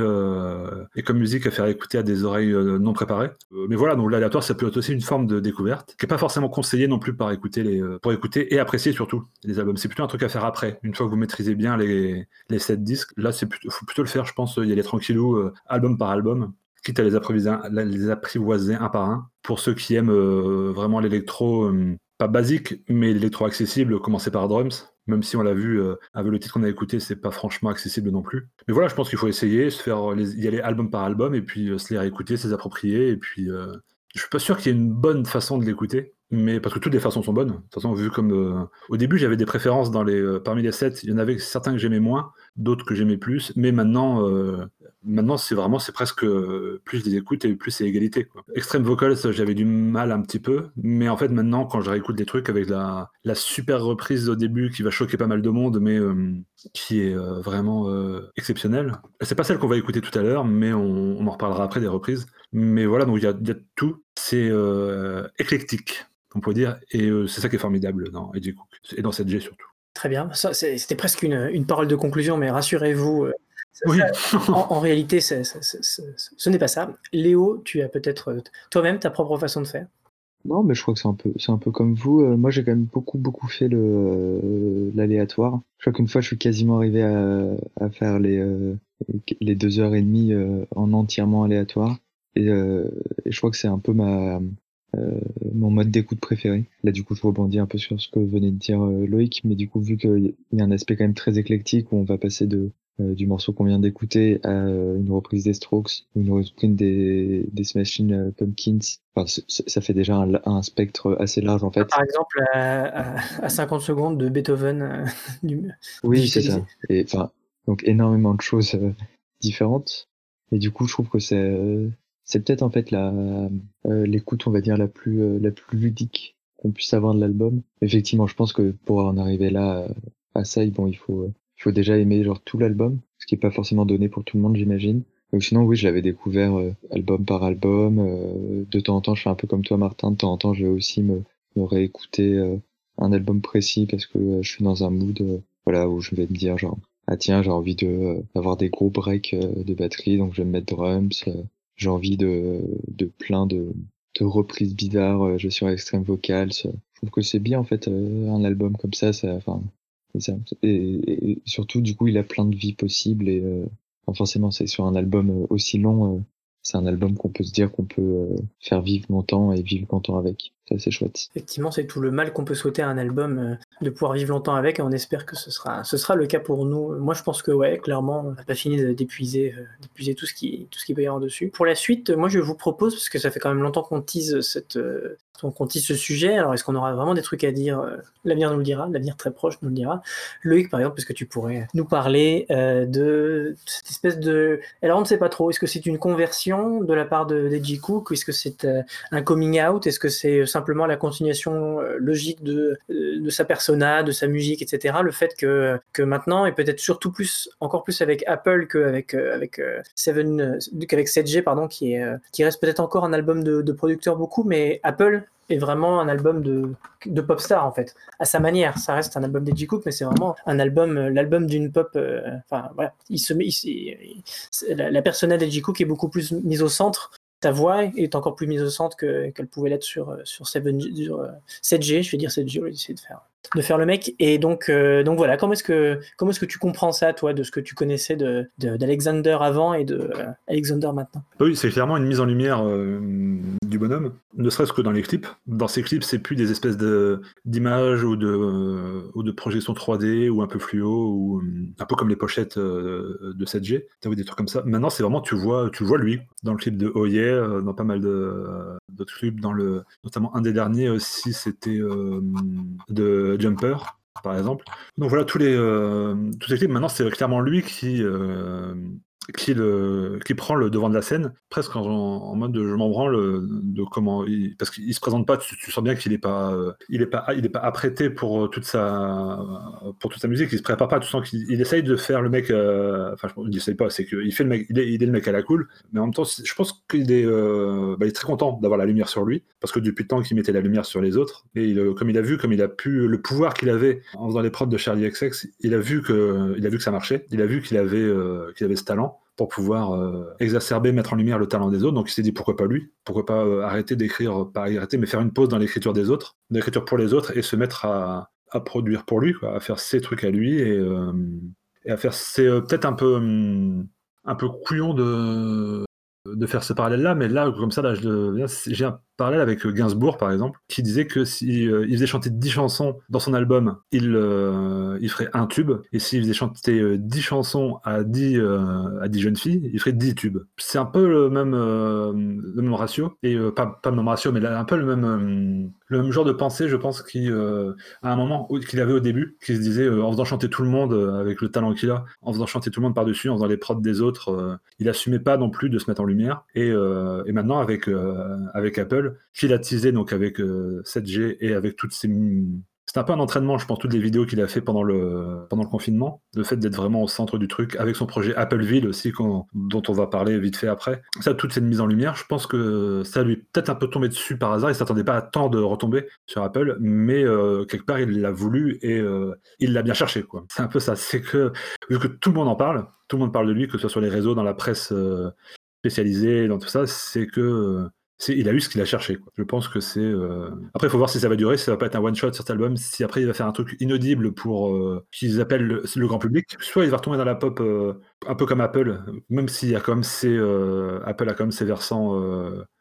et comme musique à faire écouter à des oreilles non préparées. mais voilà, donc l'aléatoire ça peut être aussi une forme de découverte qui est pas forcément conseillé non plus par écouter les pour écouter et apprécier surtout les albums. C'est plutôt un truc à faire après. Une fois que vous maîtrisez bien les les sept disques, là c'est faut plutôt le faire. Je pense y a les tranquillou album par album quitte à les apprivoiser, un par un. Pour ceux qui aiment euh, vraiment l'électro, euh, pas basique, mais l'électro accessible, commencer par Drums. Même si on l'a vu euh, avec le titre qu'on a écouté, c'est pas franchement accessible non plus. Mais voilà, je pense qu'il faut essayer, se faire y aller album par album et puis se les réécouter, se les approprier. Et puis, je suis pas sûr qu'il y ait une bonne façon de l'écouter mais parce que toutes les façons sont bonnes. De toute façon, vu comme au début j'avais des préférences parmi les sets, il y en avait certains que j'aimais moins, d'autres que j'aimais plus, mais maintenant Maintenant, c'est vraiment, c'est presque euh, plus des écoutes et plus c'est égalité. Quoi. Extreme j'avais du mal un petit peu, mais en fait, maintenant, quand je réécoute des trucs avec la, super reprise au début qui va choquer pas mal de monde, mais euh, qui est euh, vraiment exceptionnelle. C'est pas celle qu'on va écouter tout à l'heure, mais on, en reparlera après des reprises. Mais voilà, donc il y a, tout. C'est éclectique, on peut dire, et c'est ça qui est formidable dans Edgy Cook et dans cette G surtout. Très bien, c'était presque une, parole de conclusion, mais rassurez-vous, oui. en, réalité, ce n'est pas ça. Léo, tu as peut-être euh, toi-même ta propre façon de faire. Non, mais je crois que c'est un peu, c'est un peu comme vous. Euh, moi, j'ai quand même beaucoup, beaucoup fait le euh, l'aléatoire. Je crois qu'une fois, je suis quasiment arrivé à, faire les les deux heures et demie en entièrement aléatoire. Et, et je crois que c'est un peu ma mon mode d'écoute préféré. Là, du coup, je rebondis un peu sur ce que venait de dire Loïc, mais du coup, vu qu'il y a un aspect quand même très éclectique où on va passer de du morceau qu'on vient d'écouter à euh, une reprise des Strokes ou une reprise des, des Smashing euh, Pumpkins. Enfin, ça fait déjà un, spectre assez large en fait. Par exemple, à, à, 50 secondes de Beethoven. oui, c'est ça. Et, enfin, donc énormément de choses différentes. Et du coup, je trouve que c'est c'est peut-être en fait la l'écoute, on va dire la plus la plus ludique qu'on puisse avoir de l'album. Effectivement, je pense que pour en arriver là à ça, bon, il faut il faut déjà aimer genre tout l'album, ce qui est pas forcément donné pour tout le monde, j'imagine. Donc sinon, oui, je l'avais découvert euh, album par album. Euh, de temps en temps, je fais un peu comme toi, Martin. De temps en temps, je vais aussi me, me réécouter euh, un album précis parce que je suis dans un mood, voilà, où je vais me dire genre, ah tiens, j'ai envie de d'avoir des gros breaks de batterie, donc je vais me mettre drums. j'ai envie de de plein de de reprises bizarres. je suis sur Extreme Vocals. Je trouve que c'est bien en fait un album comme ça. ça et, surtout, du coup, il a plein de vies possibles et euh, forcément, c'est sur un album euh, aussi long, euh, c'est un album qu'on peut se dire qu'on peut faire vivre longtemps et vivre longtemps avec. C'est chouette. Effectivement, c'est tout le mal qu'on peut souhaiter à un album de pouvoir vivre longtemps avec et on espère que ce sera, ce sera le cas pour nous. Moi, je pense que, ouais, clairement, on n'a pas fini d'épuiser, d'épuiser tout ce qui, tout ce qui peut y avoir dessus. Pour la suite, moi, je vous propose, parce que ça fait quand même longtemps qu'on tease cette, donc on tisse ce sujet. Alors est-ce qu'on aura vraiment des trucs à dire euh, L'avenir nous le dira, l'avenir très proche nous le dira. Loïc, par exemple, est-ce que tu pourrais nous parler euh, de cette espèce de... Alors on ne sait pas trop, est-ce que c'est une conversion de la part de Cook Est-ce que c'est euh, un coming out Est-ce que c'est simplement la continuation logique de, de sa persona, de sa musique, etc. Le fait que, que maintenant, et peut-être surtout plus, encore plus avec Apple qu'avec avec, Seven, qu'avec 7G, pardon, qui, est, qui reste peut-être encore un album de, de producteurs beaucoup, mais Apple est vraiment un album de, de pop star en fait, à sa manière. Ça reste un album d'Edgy Cook, mais c'est vraiment un album, euh, l'album d'une pop. Euh, enfin voilà, il se la, la personnalité d'Edgy Cook est beaucoup plus mise au centre. Ta voix est encore plus mise au centre qu'elle pouvait l'être sur euh, sur, 7, sur 7G. Je vais dire 7G, on va essayer de faire de faire le mec. Et donc, euh, donc voilà, comment est-ce que tu comprends ça, toi, de ce que tu connaissais de, d'Alexander avant et de euh, Alexander maintenant? Oui, c'est clairement une mise en lumière euh, du bonhomme, ne serait-ce que dans les clips. Dans ces clips, c'est plus des espèces d'images ou de ou de projections 3D ou un peu fluo ou un peu comme les pochettes de 7G. Tu vu des trucs comme ça. Maintenant, c'est vraiment tu vois tu vois lui dans le clip de Oh Yeah, dans pas mal d'autres clips, dans le notamment un des derniers aussi, c'était de Jumper, par exemple. Donc voilà, tous les, euh, tous les clips, maintenant, c'est clairement lui qui, euh, qui, le, qui prend le devant de la scène, presque en, mode de je m'en branle de comment. Parce qu'il se présente pas, tu, sens bien qu'il n'est pas, est pas, pas apprêté pour toute sa pour toute sa musique. Il se prépare pas, tout sens qu'il il essaye de faire le mec. euh, Enfin, il essaye pas, c'est qu'il fait le mec. Il est, le mec à la cool, mais en même temps, je pense qu'il est, euh, bah, est très content d'avoir la lumière sur lui, parce que depuis le temps qu'il mettait la lumière sur les autres, et euh, comme il a vu, comme il a pu le pouvoir qu'il avait en faisant les prods de Charlie XX, il a vu que, il a vu que ça marchait, il a vu qu'il avait, euh, qu'il avait ce talent pour pouvoir euh, exacerber, mettre en lumière le talent des autres. Donc il s'est dit pourquoi pas lui, pourquoi pas euh, arrêter d'écrire, pas arrêter, mais faire une pause dans l'écriture des autres, l'écriture pour les autres, et se mettre à, produire pour lui, à faire ses trucs à lui et, euh, à faire. C'est euh, peut-être un peu hum, un peu couillon de de faire ce parallèle-là, mais là, comme ça, là, j'ai un parallèle avec Gainsbourg, par exemple, qui disait que s'il il faisait chanter 10 chansons dans son album, il, euh, il ferait un tube, et s'il faisait chanter euh, 10 chansons à 10, euh, à 10 jeunes filles, il ferait 10 tubes. C'est un peu le même, euh, le même ratio, et euh, pas, pas le même ratio, mais un peu le même, euh, le même genre de pensée, je pense, qui, euh, à un moment qu'il avait au début, qui se disait, euh, en faisant chanter tout le monde, euh, avec le talent qu'il a, en faisant chanter tout le monde par-dessus, en faisant les prods des autres, euh, il assumait pas non plus de se mettre en lumière. Et, euh, et maintenant, avec, euh, avec Apple, teasé donc avec euh, 7G et avec toutes ces. C'est un peu un entraînement, je pense, toutes les vidéos qu'il a fait pendant le, pendant le confinement. Le fait d'être vraiment au centre du truc, avec son projet Appleville aussi, dont on va parler vite fait après. Ça, toute cette mise en lumière, je pense que ça lui est peut-être un peu tombé dessus par hasard. Il s'attendait pas à tant de retomber sur Apple, mais euh, quelque part, il l'a voulu et euh, il l'a bien cherché. C'est un peu ça. C'est que, vu que tout le monde en parle, tout le monde parle de lui, que ce soit sur les réseaux, dans la presse euh, spécialisée, dans tout ça, c'est que. Il a eu ce qu'il a cherché. Je pense que c'est. euh, Après, il faut voir si ça va durer, si ça va pas être un one shot sur cet album, si après il va faire un truc inaudible pour euh, qu'ils appellent le, grand public. Soit il va retomber dans la pop euh, un peu comme Apple, même s'il y a comme ses Apple a même ses versants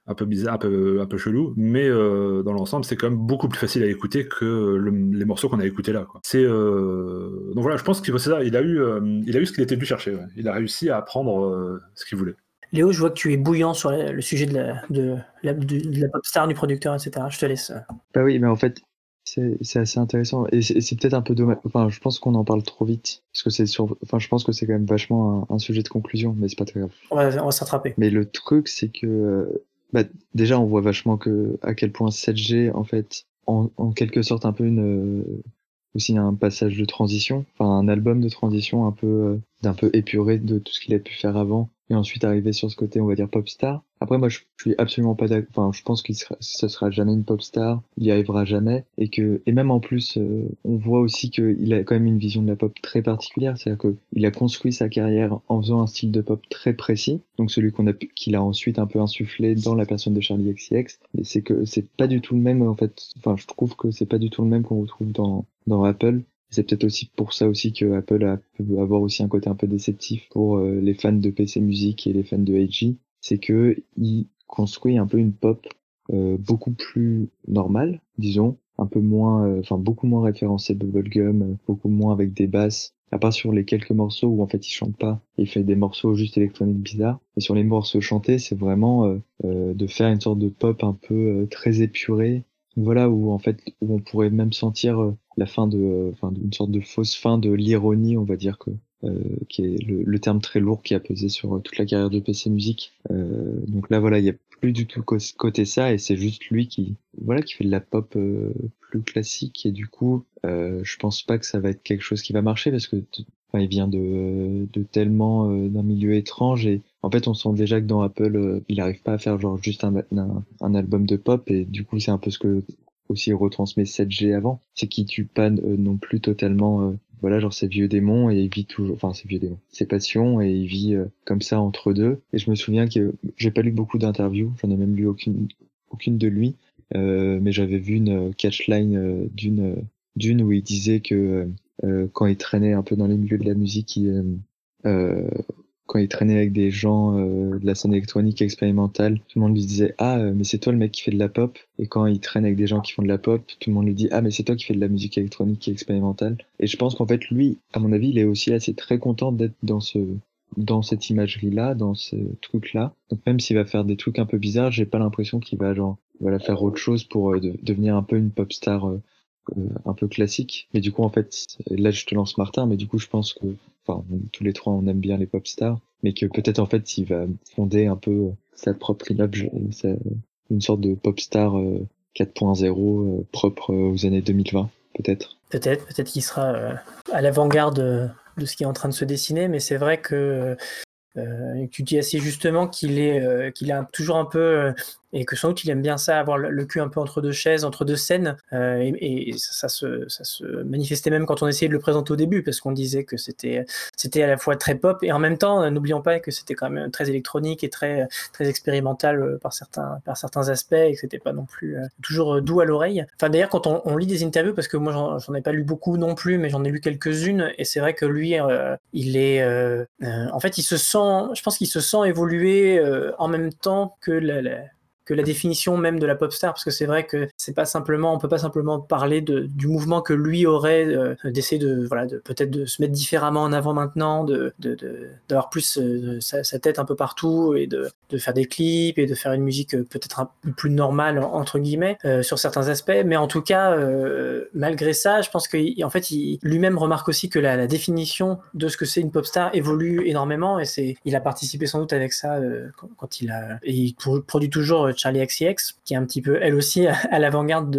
un peu bizarres, un peu un peu chelou, mais dans l'ensemble, c'est quand même beaucoup plus facile à écouter que le- les morceaux qu'on a écoutés là. donc voilà, je pense qu'il ça. Il a eu il a eu ce qu'il était venu chercher. Il a réussi à apprendre ce qu'il voulait. Léo, je vois que tu es bouillant sur le sujet de la, de, la, du- de la pop star, du producteur, etc. Je te laisse. euh. Bah oui, mais en fait, c'est assez intéressant. Et c'est peut-être un peu dommage. Enfin, je pense qu'on en parle trop vite. Parce que c'est sur. Enfin, je pense que c'est quand même vachement un, un sujet de conclusion, mais c'est pas très grave. On va, s'attraper. Mais le truc, c'est que. euh, Bah, déjà, on voit vachement que à quel point 7G, en fait, en, en quelque sorte, un peu une. euh, aussi un passage de transition, enfin un album de transition un peu d'un peu épuré de tout ce qu'il a pu faire avant et ensuite arriver sur ce côté on va dire pop star. Après moi je suis absolument pas d'accord, enfin je pense qu'il sera, ce sera jamais une pop star, il y arrivera jamais et que et même en plus euh, on voit aussi qu'il a quand même une vision de la pop très particulière, c'est-à-dire que il a construit sa carrière en faisant un style de pop très précis, donc celui qu'on a qu'il a ensuite un peu insufflé dans la personne de Charlie XCX, et c'est que c'est pas du tout le même en fait, enfin je trouve que c'est pas du tout le même qu'on retrouve dans dans Apple. C'est peut-être aussi pour ça aussi que Apple a, peut avoir aussi un côté un peu déceptif pour euh, les fans de PC Music et les fans de AG. C'est que il construit un peu une pop euh, beaucoup plus normale, disons, un peu moins, euh, enfin beaucoup moins référencée bubblegum, euh, beaucoup moins avec des basses. À part sur les quelques morceaux où en fait il chante pas, il fait des morceaux juste électroniques bizarres. Et sur les morceaux chantés, c'est vraiment euh, euh, de faire une sorte de pop un peu très épurée, voilà où en fait où on pourrait même sentir la fin de une sorte de fausse fin de l'ironie on va dire que euh, qui est le, terme très lourd qui a pesé sur euh, toute la carrière de PC Music. Euh, donc là voilà il y a plus du tout côté ça et c'est juste lui qui voilà qui fait de la pop plus classique et du coup je pense pas que ça va être quelque chose qui va marcher parce que il vient de tellement d'un milieu étrange et en fait on sent déjà que dans Apple il arrive pas à faire genre juste un, un album de pop et du coup c'est un peu ce que aussi retransmet 7G avant c'est qu'il tue pas euh, non plus totalement euh, voilà genre ses vieux démons et il vit toujours enfin ses vieux démons ses passions et il vit euh, comme ça entre deux. Et je me souviens que j'ai pas lu beaucoup d'interviews j'en ai même lu aucune aucune de lui euh, mais j'avais vu une catchline d'une d'une où il disait que quand il traînait un peu dans les milieux de la musique il, quand il traînait avec des gens euh, de la scène électronique expérimentale, tout le monde lui disait ah euh, mais c'est toi le mec qui fait de la pop et quand il traîne avec des gens qui font de la pop, tout le monde lui dit ah mais c'est toi qui fais de la musique électronique et expérimentale. Et je pense qu'en fait lui, à mon avis, il est aussi assez très content d'être dans ce dans cette imagerie là, dans ce truc là. Donc même s'il va faire des trucs un peu bizarres, j'ai pas l'impression qu'il va genre voilà faire autre chose pour euh, de- devenir un peu une pop star un peu classique. Mais du coup, en fait, là, je te lance Martin, mais du coup, je pense que, tous les trois, on aime bien les pop stars, mais que peut-être, en fait, il va fonder un peu euh, sa propre image, euh, une sorte de pop star euh, 4.0 euh, propre aux années 2020, peut-être. peut-être, peut-être qu'il sera à l'avant-garde de ce qui est en train de se dessiner, mais c'est vrai que tu dis assez justement qu'il est, qu'il a toujours un peu et que sans doute il aime bien ça, avoir le, cul un peu entre deux chaises, entre deux scènes, euh, et, ça, se, ça, se, manifestait même quand on essayait de le présenter au début, parce qu'on disait que c'était c'était à la fois très pop, et en même temps, euh, n'oublions pas que c'était quand même très électronique et très, très expérimental euh, par certains, par certains aspects, et que c'était pas non plus toujours doux à l'oreille. Enfin d'ailleurs, quand on, lit des interviews, parce que moi j'en ai pas lu beaucoup non plus, mais j'en ai lu quelques-unes, et c'est vrai que lui, il est... en fait, il se sent, je pense qu'il se sent évoluer en même temps que la que la définition même de la pop star, parce que c'est vrai que c'est pas simplement, on peut pas simplement parler de, du mouvement que lui aurait euh, d'essayer de, voilà, de peut-être de se mettre différemment en avant maintenant, de, d'avoir de, plus euh, sa, tête un peu partout et de, de faire des clips et de faire une musique euh, peut-être un peu plus normale entre guillemets sur certains aspects, mais en tout cas, malgré ça, je pense qu'en fait, il, lui-même remarque aussi que la, la, définition de ce que c'est une pop star évolue énormément et c'est, il a participé sans doute avec ça quand, quand, il a, et il produit toujours Charlie XCX, qui est un petit peu, elle aussi, à l'avant-garde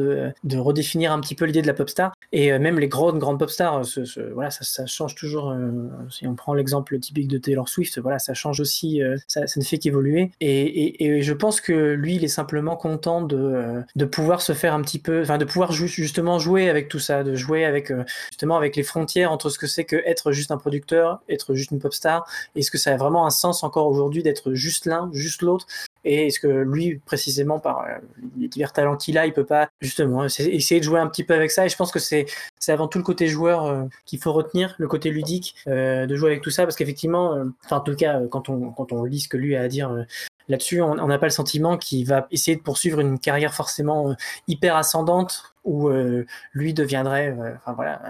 de, redéfinir un petit peu l'idée de la pop star. Et euh, même les grandes, grandes pop stars, ce, voilà, ça, change toujours. Euh, si on prend l'exemple typique de Taylor Swift, voilà, ça change aussi, euh, ça, ne fait qu'évoluer. Et, je pense que lui, il est simplement content de, de pouvoir se faire un petit peu, enfin, de pouvoir justement jouer avec tout ça, de jouer avec, justement, avec les frontières entre ce que c'est que être juste un producteur, être juste une pop star, et ce que ça a vraiment un sens encore aujourd'hui d'être juste l'un, juste l'autre, et est-ce que lui, précisément par euh, les divers talents qu'il a, il peut pas justement essayer de jouer un petit peu avec ça. Et je pense que c'est c'est avant tout le côté joueur euh, qu'il faut retenir, le côté ludique euh, de jouer avec tout ça, parce qu'effectivement, enfin en tout cas quand on quand on lit ce que lui a à dire là-dessus, on n'a pas le sentiment qu'il va essayer de poursuivre une carrière forcément hyper ascendante où lui deviendrait, enfin voilà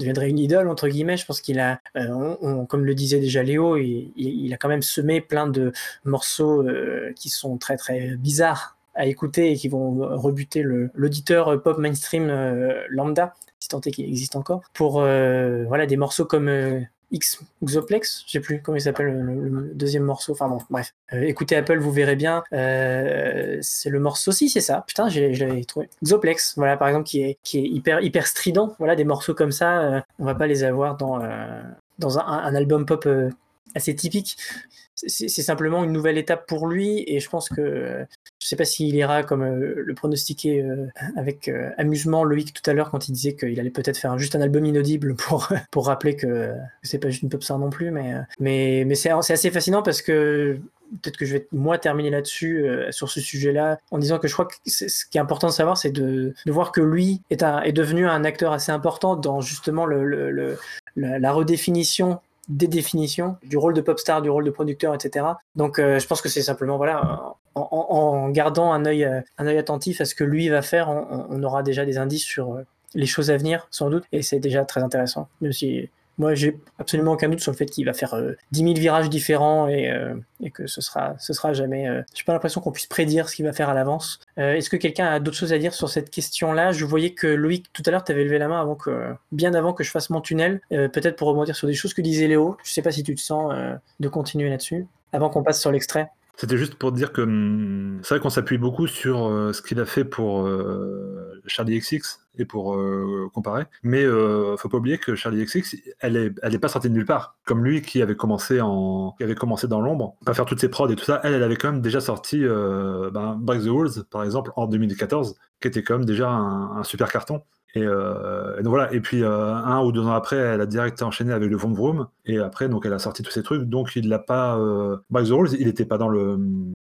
deviendrait une idole entre guillemets. Je pense qu'il a, euh, comme le disait déjà Léo, il, a quand même semé plein de morceaux euh, qui sont très très bizarres à écouter et qui vont rebuter l'auditeur pop mainstream euh, lambda, si tant est qu'il existe encore, pour voilà des morceaux comme X Xoplex, je sais plus comment il s'appelle le, deuxième morceau. Enfin bon, bref. Euh, écoutez Apple, vous verrez bien. Euh, c'est le morceau, si c'est ça? Putain, je l'avais trouvé. Xoplex, voilà par exemple, qui est qui est hyper hyper strident. Voilà des morceaux comme ça, euh, on va pas les avoir dans dans un, un album pop assez typique. C'est simplement une nouvelle étape pour lui et je pense que je ne sais pas s'il ira comme euh, le pronostiquait euh, avec euh, amusement Loïc tout à l'heure quand il disait qu'il allait peut-être faire juste un album inaudible pour pour rappeler que c'est pas juste une pop star non plus mais mais mais c'est assez fascinant parce que peut-être que je vais moi terminer là-dessus sur ce sujet-là en disant que je crois que ce qui est important de savoir c'est de, de, voir que lui est, un, est devenu un acteur assez important dans justement le, le, la redéfinition des définitions du rôle de pop star, du rôle de producteur, etc. Donc euh, je pense que c'est simplement voilà en, gardant un œil un œil attentif à ce que lui va faire, on, aura déjà des indices sur euh, les choses à venir sans doute et c'est déjà très intéressant. Même si moi, j'ai absolument aucun doute sur le fait qu'il va faire 10 euh, 000 virages différents et, euh, et, que ce sera, ce sera jamais. Euh, j'ai pas l'impression qu'on puisse prédire ce qu'il va faire à l'avance. Est-ce que quelqu'un a d'autres choses à dire sur cette question-là? Je voyais que Loïc, tout à l'heure, tu avais levé la main avant que, bien avant que je fasse mon tunnel, peut-être pour rebondir sur des choses que disait Léo. Je sais pas si tu te sens de continuer là-dessus, avant qu'on passe sur l'extrait. C'était juste pour dire que hum, c'est vrai qu'on s'appuie beaucoup sur euh, ce qu'il a fait pour euh, Charlie XX et pour euh, comparer, mais faut pas oublier que Charlie XX, elle est, elle pas sortie de nulle part. Comme lui qui avait commencé en, qui avait commencé dans l'ombre, pas faire toutes ses prods et tout ça, elle, elle avait quand même déjà sorti ben, Break the Walls par exemple en 2014, qui était quand même déjà un super carton. Euh, et, donc voilà. Et puis euh, un ou deux ans après, elle a direct enchaîné avec le Vroom Vroom. Et après, donc elle a sorti tous ces trucs. Donc il l'a pas. Euh... By the Rules, il n'était pas dans le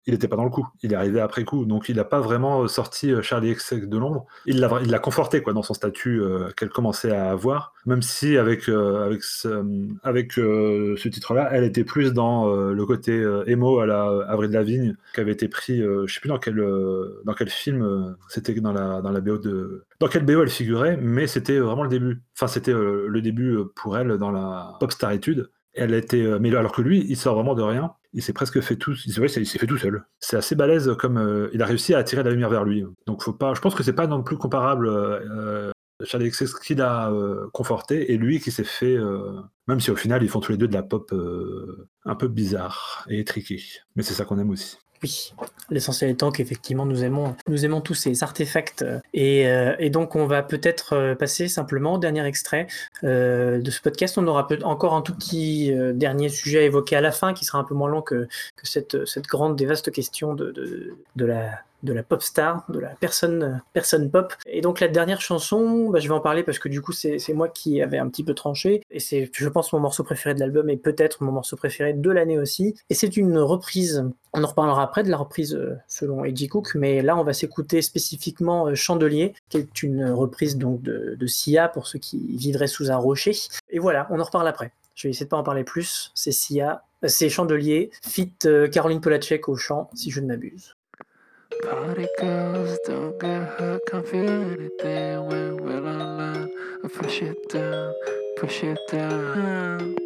il n'était pas dans le coup. Il est arrivé après coup, donc il n'a pas vraiment euh, sorti euh, Charlie XX de l'ombre. Il l'a, conforté quoi dans son statut euh, qu'elle commençait à avoir, même si avec avec ce, avec ce titre-là, elle était plus dans le côté emo à la Avril Lavigne qui avait été pris, je sais plus dans quel dans quel film, c'était dans la dans la BO de dans quel BO elle figurait, mais c'était vraiment le début. Enfin, c'était le début pour elle dans la pop staritude elle était mais alors que lui il sort vraiment de rien il s'est presque fait tout, il s'est fait tout seul. C'est assez balèze comme euh, il a réussi à attirer la lumière vers lui. Donc faut pas, je pense que c'est pas non plus comparable. Euh, Charlie XCX qui l'a euh, conforté et lui qui s'est fait, euh, même si au final ils font tous les deux de la pop un peu bizarre et tricky. Mais c'est ça qu'on aime aussi. Oui, l'essentiel étant qu'effectivement nous aimons, tous ces artefacts et, euh, et donc on va peut-être euh, passer simplement au dernier extrait euh, de ce podcast. On aura peut encore un tout petit dernier sujet à évoquer à la fin qui sera un peu moins long que, cette, grande et vaste question de la de la pop star, de la personne, personne pop. Et donc la dernière chanson, bah, je vais en parler parce que du coup c'est moi qui avais un petit peu tranché et c'est je pense mon morceau préféré de l'album et peut-être mon morceau préféré de l'année aussi. Et c'est une reprise, on en reparlera après de la reprise euh, selon Edgy Cook, mais là on va s'écouter spécifiquement euh, Chandelier, qui est une reprise donc de, Sia pour ceux qui vivraient sous un rocher. Et voilà, on en reparle après. Je vais essayer de pas en parler plus. C'est Sia, c'est Chandelier, fit euh, Caroline Polacek au chant, si je ne m'abuse. Party girls don't get hurt, can't feel anything when we're online. I push it down, push it down.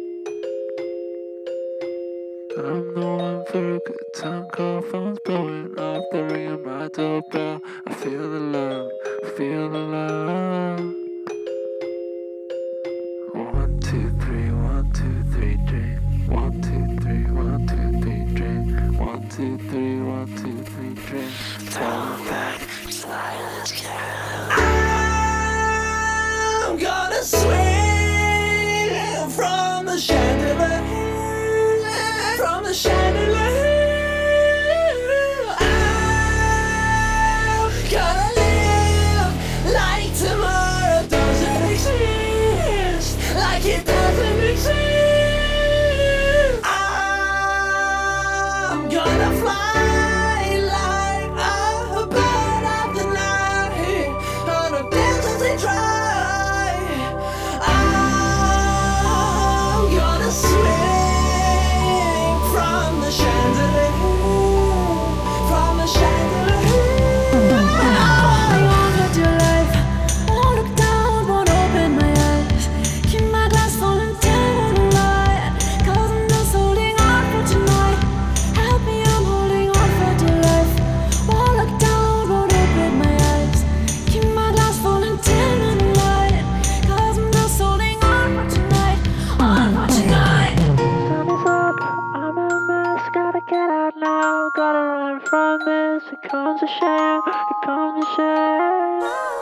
I'm the one for a good time, call phones blowing off, the ring of my doorbell. I feel the love, feel the love. One, two, three, one, two, three, drink. One, two, three, one, two, three, drink. One, two, three, one, two, three, drink. I'm gonna swing from the chandelier, from the chandelier. promise, it comes to share, it comes to share.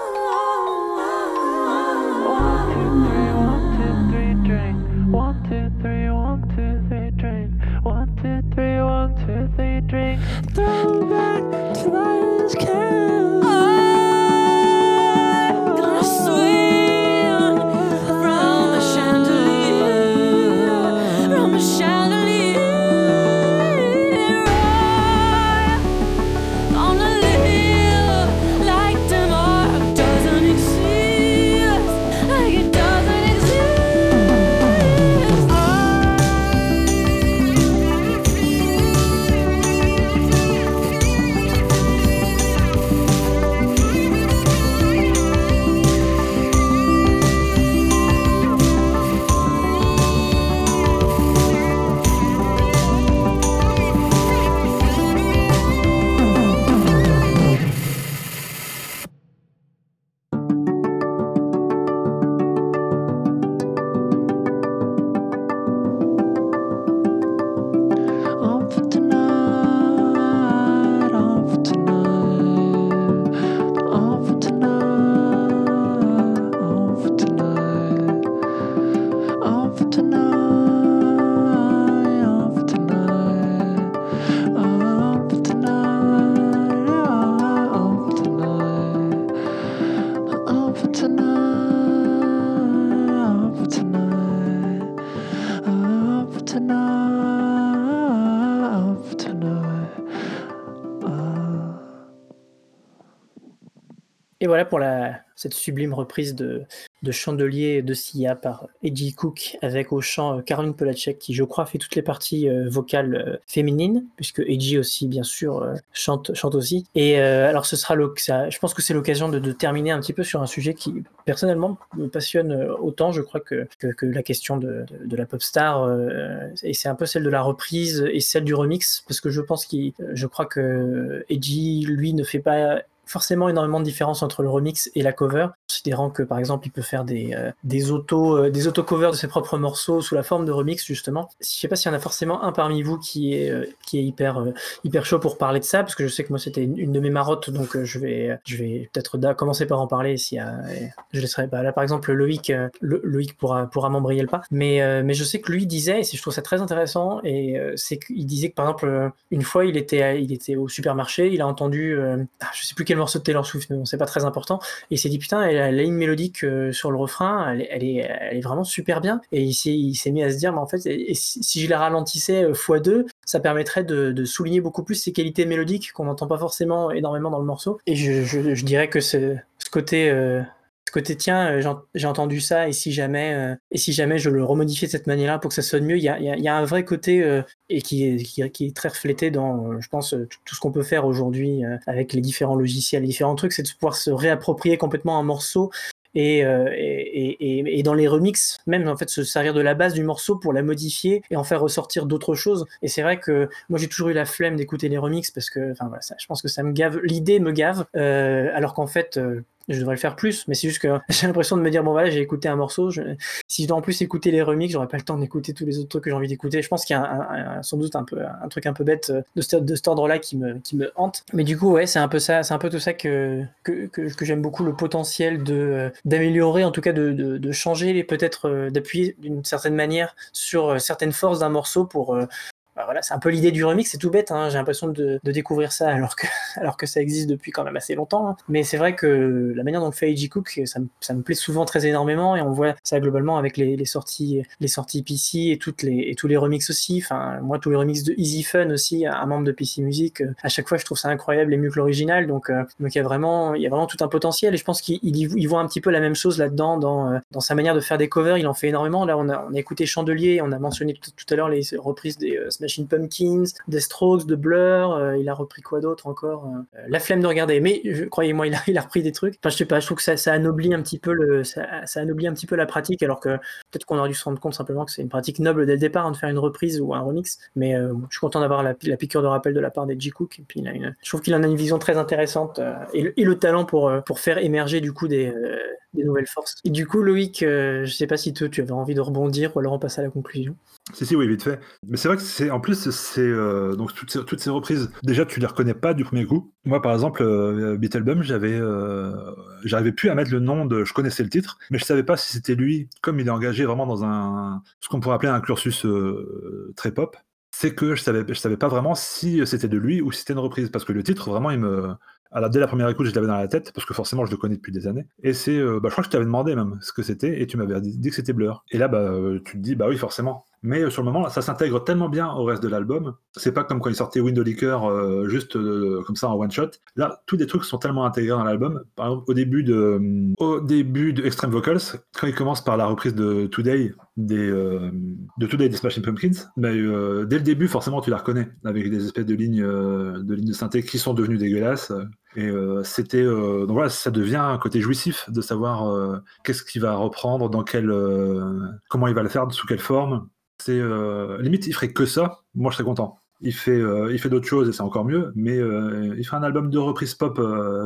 Cette sublime reprise de, de Chandelier de Sia par Edgy Cook avec au chant euh, Caroline Polacek qui je crois fait toutes les parties euh, vocales euh, féminines puisque Edgy aussi bien sûr chante, chante aussi. Et alors ce sera ça- je pense que c'est l'occasion de, terminer un petit peu sur un sujet qui personnellement me passionne autant je crois que, que, la question de, de, la pop star et c'est un peu celle de la reprise et celle du remix parce que je pense qu'il je crois que Edgy lui ne fait pas forcément énormément de différence entre le remix et la cover, considérant que par exemple il peut faire des, euh, des auto euh, des auto-covers de ses propres morceaux sous la forme de remix justement. Je sais pas s'il y en a forcément un parmi vous qui est, euh, qui est hyper, euh, hyper chaud pour parler de ça, parce que je sais que moi c'était une, de mes marottes, donc je vais, je vais peut-être commencer par en parler. A, je laisserai. Bah, là par exemple Loïc, Lo- Loïc pourra, pourra m'embrayer le pas. Mais, mais je sais que lui disait, et je trouve ça très intéressant, et c'est qu'il disait que par exemple une fois il était, il était au supermarché, il a entendu, ah, je sais plus quel morceau de Taylor Swift, mais bon c'est pas très important, et il s'est dit putain, la, ligne mélodique euh, sur le refrain, elle, est- elle est, vraiment super bien, et il s'est, mis à se dire, mais en fait, et, si, je la ralentissais euh, x2, ça permettrait de, souligner beaucoup plus ces qualités mélodiques qu'on n'entend pas forcément énormément dans le morceau. Et je, dirais que ce, ce côté, euh, côté tiens, euh, j'ai ent- j'ai entendu ça et si jamais, euh, et si jamais je le remodifiais de cette manière-là pour que ça sonne mieux, il y a, un vrai côté euh, et qui est, très reflété dans, je pense, tout, ce qu'on peut faire aujourd'hui avec les différents logiciels, les différents trucs, c'est de pouvoir se réapproprier complètement un morceau et, dans les remixes, même en fait se servir de la base du morceau pour la modifier et en faire ressortir d'autres choses. Et c'est vrai que moi j'ai toujours eu la flemme d'écouter les remixes parce que, enfin voilà, je pense que ça me gave, l'idée me gave, alors qu'en fait je devrais le faire plus, mais c'est juste que j'ai l'impression de me dire bon voilà j'ai écouté un morceau, si je dois en plus écouter les remixes, j'aurais pas le temps d'écouter tous les autres trucs que j'ai envie d'écouter. Je pense qu'il y a sans doute un peu un truc un peu bête euh, de ce, de cet ordre-là qui me, hante. Mais du coup ouais c'est un peu ça, c'est un peu tout ça que j'aime beaucoup le potentiel euh, d'améliorer, en tout cas de, de, de changer, peut-être euh, d'appuyer d'une certaine manière sur certaines forces d'un morceau pour voilà, c'est un peu l'idée du remix, c'est tout bête, hein, j'ai l'impression de, de découvrir ça alors que, alors que ça existe depuis quand même assez longtemps. hein. Mais c'est vrai que la manière dont le fait A.G. Cook, ça ça me plaît souvent très énormément et on voit ça globalement avec les, les sorties, les sorties PC et, toutes les, et tous les remixes aussi. Enfin, moi, tous les remixes de Easy Fun aussi, un membre de PC Music, euh, à chaque fois je trouve ça incroyable et mieux que l'original. Donc, euh, donc il y a vraiment, il y a vraiment tout un potentiel et je pense qu'il il il voit un petit peu la même chose là-dedans dans, euh, dans sa manière de faire des covers. Il en fait énormément. Là, on a, on a écouté Chandelier, on a mentionné tout, tout à l'heure les reprises des euh, Smashing Pumpkins, des Strokes, de Blur. euh, il a repris quoi d'autre encore euh, La flemme de regarder. Mais croyez-moi, il a, repris des trucs. Enfin, je sais pas. Je trouve que ça, ça anoblit un petit peu la pratique, alors que peut-être qu'on aurait dû se rendre compte simplement que c'est une pratique noble dès le départ hein, de faire une reprise ou un remix. Mais euh, je suis content d'avoir la, la piqûre de rappel de la part d'Edgy Cook. Et puis il je trouve qu'il en a une vision très intéressante et, le, talent pour, faire émerger du coup des, des nouvelles forces. Et du coup, Loïc, euh, je sais pas si toi tu avais envie de rebondir ou alors on passe à la conclusion. Si, si, oui, vite fait. Mais c'est vrai que c'est, en plus, c'est, euh, donc toutes ces, toutes ces reprises, déjà, tu les reconnais pas du premier coup. Moi, par exemple, euh, Beetlebum, j'avais, euh, j'arrivais plus à mettre le nom de, je connaissais le titre, mais je savais pas si c'était lui, comme il est engagé vraiment dans un, ce qu'on pourrait appeler un cursus euh, très pop. C'est que je savais, je savais pas vraiment si c'était de lui ou si c'était une reprise, parce que le titre, vraiment, il me, alors, dès la première écoute, je l'avais dans la tête, parce que forcément, je le connais depuis des années. Et c'est, bah, je crois que je t'avais demandé même ce que c'était, et tu m'avais dit, que c'était Blur. Et là, bah, tu te dis, bah oui, forcément. Mais euh, sur le moment, ça s'intègre tellement bien au reste de l'album. C'est pas comme quand il sortait Window Liquor, euh, juste euh, comme ça en one shot. Là, tous les trucs sont tellement intégrés dans l'album. Par exemple, au début de, Extreme Vocals, quand il commence par la reprise de Today, de Today des Smashing Pumpkins, mais dès le début, forcément, tu la reconnais avec des espèces de lignes, de lignes synthé qui sont devenues dégueulasses. Et c'était donc voilà, ça devient un côté jouissif de savoir qu'est-ce qu'il va reprendre, dans quel, comment il va le faire, sous quelle forme. C'est euh, limite, il ferait que ça, moi je serais content. Il fait, euh, d'autres choses et c'est encore mieux, mais euh, il fait un album de reprise pop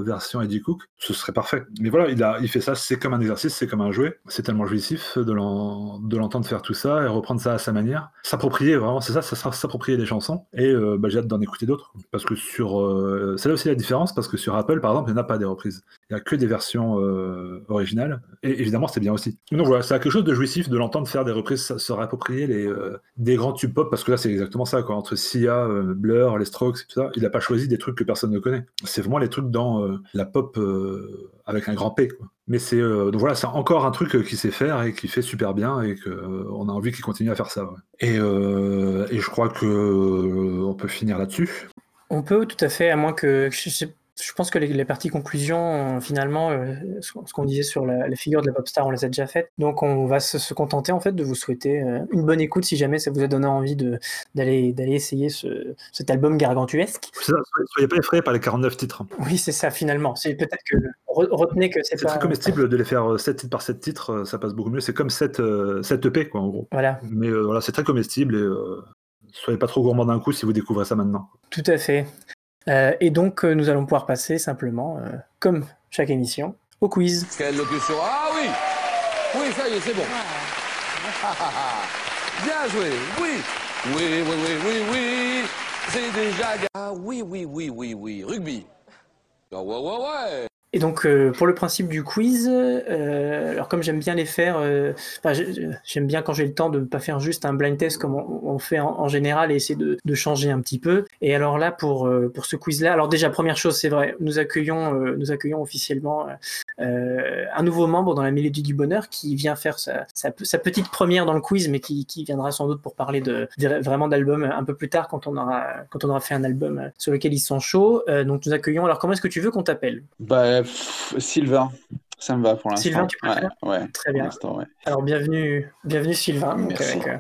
version Eddie Cook, ce serait parfait. Mais voilà, il, a, il fait ça, c'est comme un exercice, c'est comme un jouet. C'est tellement jouissif de l'en- de l'entendre faire tout ça et reprendre ça à sa manière. S'approprier, vraiment, c'est ça, ça sera s'approprier des chansons. Et bah, j'ai hâte d'en écouter d'autres. Parce que sur. c'est là aussi la différence, parce que sur Apple, par exemple, il n'y en a pas des reprises. Il n'y a que des versions euh, originales. Et évidemment, c'est bien aussi. Donc voilà, c'est quelque chose de jouissif de l'entendre faire des reprises, se- réapproprier les, euh, des grands tubes pop, parce que là, c'est exactement ça, quoi. Entre Sia, euh, Blur, les Strokes, tout ça, il n'a pas choisi des trucs que personne ne connaît. C'est vraiment les trucs dans euh, la pop euh, avec un grand P. Mais c'est euh, donc voilà, c'est encore un truc euh, qu'il sait faire et qui fait super bien et qu'on a envie qu'il continue à faire ça. Et, euh, et je crois que euh, on peut finir là-dessus. On peut tout à fait, à moins que je, sais- je pense que les, les parties conclusion, euh, finalement, euh, ce qu'on ce qu'on disait sur la, la figure de la pop star, on les a déjà faites. Donc on va se, se contenter en fait de vous souhaiter euh, une bonne écoute si jamais ça vous a donné envie de d'aller d'aller essayer ce, cet album gargantuesque. C'est ça, soyez- pas effrayés par les 49 titres. Oui, c'est ça finalement. C'est peut-être que re- retenez que c'est C'est pas très comestible de les faire 7 titres par 7 titres, ça passe beaucoup mieux. C'est comme 7, euh, 7 EP, quoi, en gros. Voilà, Mais euh, voilà, c'est très comestible et soyez pas trop gourmand d'un coup si vous découvrez ça maintenant. tout à fait. Euh, et donc, euh, nous allons pouvoir passer simplement, euh, comme chaque émission, au quiz. Quelle locution Ah oui Oui, ça y est, c'est bon. Bien joué, oui. Oui, oui, oui, oui, oui. C'est déjà... Ah oui, oui, oui, oui, oui. Rugby. Ah ouais, ouais, ouais. Et donc, euh, pour le principe du quiz, euh, alors comme j'aime bien les faire, euh, j'aime bien quand j'ai le temps de ne pas faire juste un blind test comme on, fait en, général et essayer de, de changer un petit peu. Et alors là, pour, euh, pour ce quiz-là, alors déjà, première chose, c'est vrai, nous accueillons, euh, nous accueillons officiellement euh, un nouveau membre dans la Mélodie du Bonheur qui vient faire sa, sa, petite première dans le quiz, mais qui, qui viendra sans doute pour parler de, vraiment d'album un peu plus tard quand on aura, quand on aura fait un album sur lequel ils sont chauds. Donc nous accueillons. Alors comment est-ce que tu veux qu'on t'appelle? Bah, pff, Sylvain, ça me va pour l'instant. Sylvain, tu préfères Ouais, ouais, Très bien. ouais. Alors bienvenue, bienvenue Sylvain, donc Merci. avec, euh,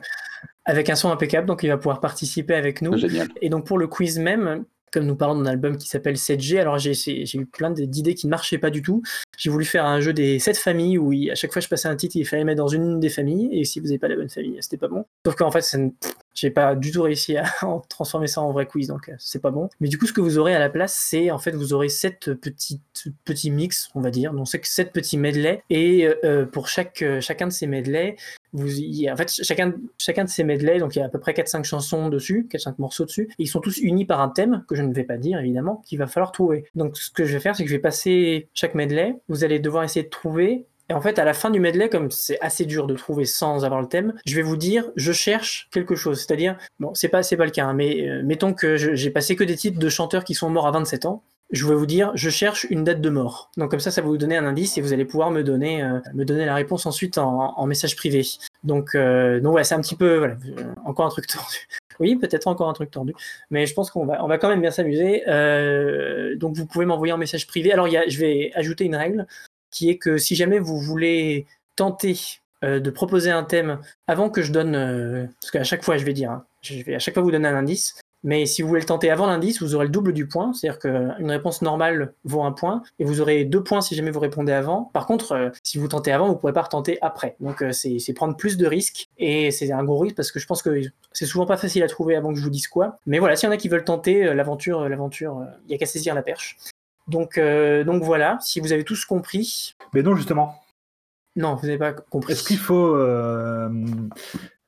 avec un son impeccable, donc il va pouvoir participer avec nous. Génial. Et donc pour le quiz même, comme nous parlons d'un album qui s'appelle 7G, alors j'ai eu plein d'idées qui ne marchaient pas du tout. J'ai voulu faire un jeu des 7 familles où à chaque fois je passais un titre, il fallait mettre dans une des familles, et si vous n'avez pas la bonne famille, c'était pas bon. Sauf qu'en fait, ne- j'ai pas du tout réussi à transformer ça en vrai quiz, donc euh, c'est pas bon. Mais du coup, ce que vous aurez à la place, c'est en fait, vous aurez 7 petits, petits mix, on va dire, donc 7 petits medleys, et euh, pour chaque, euh, chacun de ces medleys, en fait, chacun, chacun de ces medleys, donc il y a à peu près 4-5 chansons dessus, 4-5 morceaux dessus, et ils sont tous unis par un thème, que je ne vais pas dire évidemment, qu'il va falloir trouver. Donc ce que je vais faire, c'est que je vais passer chaque medley, vous allez devoir essayer de trouver, et en fait, à la fin du medley, comme c'est assez dur de trouver sans avoir le thème, je vais vous dire, je cherche quelque chose. C'est-à-dire, bon, c'est pas, pas le cas, hein, mais euh, mettons que j'ai passé que des titres de chanteurs qui sont morts à 27 ans. Je vais vous dire, je cherche une date de mort. Donc comme ça, ça va vous donner un indice et vous allez pouvoir me donner, euh, me donner la réponse ensuite en, message privé. Donc, euh, donc ouais, c'est un petit peu, voilà, euh, encore un truc tordu. Oui, peut-être encore un truc tordu, mais je pense qu'on va, quand même bien s'amuser. Euh, donc vous pouvez m'envoyer en message privé. Alors je vais ajouter une règle qui est que si jamais vous voulez tenter euh, de proposer un thème avant que je donne, euh, parce qu'à chaque fois je vais dire, hein, je vais à chaque fois vous donner un indice, mais si vous voulez le tenter avant l'indice, vous aurez le double du point, c'est-à-dire qu'une réponse normale vaut un point, et vous aurez deux points si jamais vous répondez avant. Par contre, euh, si vous tentez avant, vous ne pourrez pas retenter après. Donc euh, c'est prendre plus de risques, et c'est un gros risque parce que je pense que c'est souvent pas facile à trouver avant que je vous dise quoi. Mais voilà, s'il y en a qui veulent tenter euh, l'aventure, l'aventure, il y a qu'à saisir la perche. Donc, euh, donc voilà, si vous avez tous compris. Mais non, justement. Non, vous n'avez pas compris. Est-ce qu'il faut,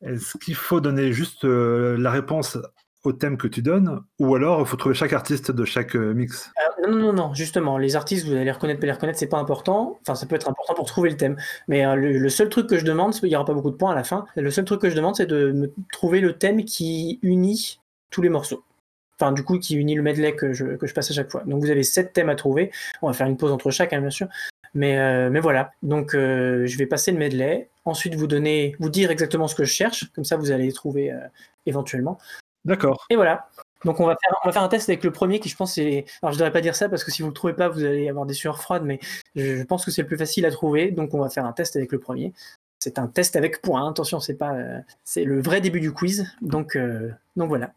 est-ce qu'il faut donner juste la réponse au thème que tu donnes, ou alors il faut trouver chaque artiste de chaque euh, mix? Euh, non, non, non, justement, les artistes, vous allez les reconnaître, pas les reconnaître, c'est pas important. Enfin, ça peut être important pour trouver le thème. Mais euh, le, seul truc que je demande, il n'y aura pas beaucoup de points à la fin. Le seul truc que je demande, c'est de me trouver le thème qui unit tous les morceaux. Enfin, du coup, qui unit le medley que je, que je passe à chaque fois. Donc, vous avez sept thèmes à trouver. On va faire une pause entre chaque, hein, bien sûr. Mais, euh, mais voilà. Donc, je vais passer le medley. Ensuite, vous donner, vous dire exactement ce que je cherche. Comme ça, vous allez les trouver éventuellement. D'accord. Et voilà. Donc on va faire un test avec le premier qui je pense c'est alors je devrais pas dire ça parce que si vous le trouvez pas vous allez avoir des sueurs froides mais je je pense que c'est le plus facile à trouver donc on va faire un test avec le premier. C'est un test avec points hein. attention c'est pas euh, c'est le vrai début du quiz donc euh, donc voilà.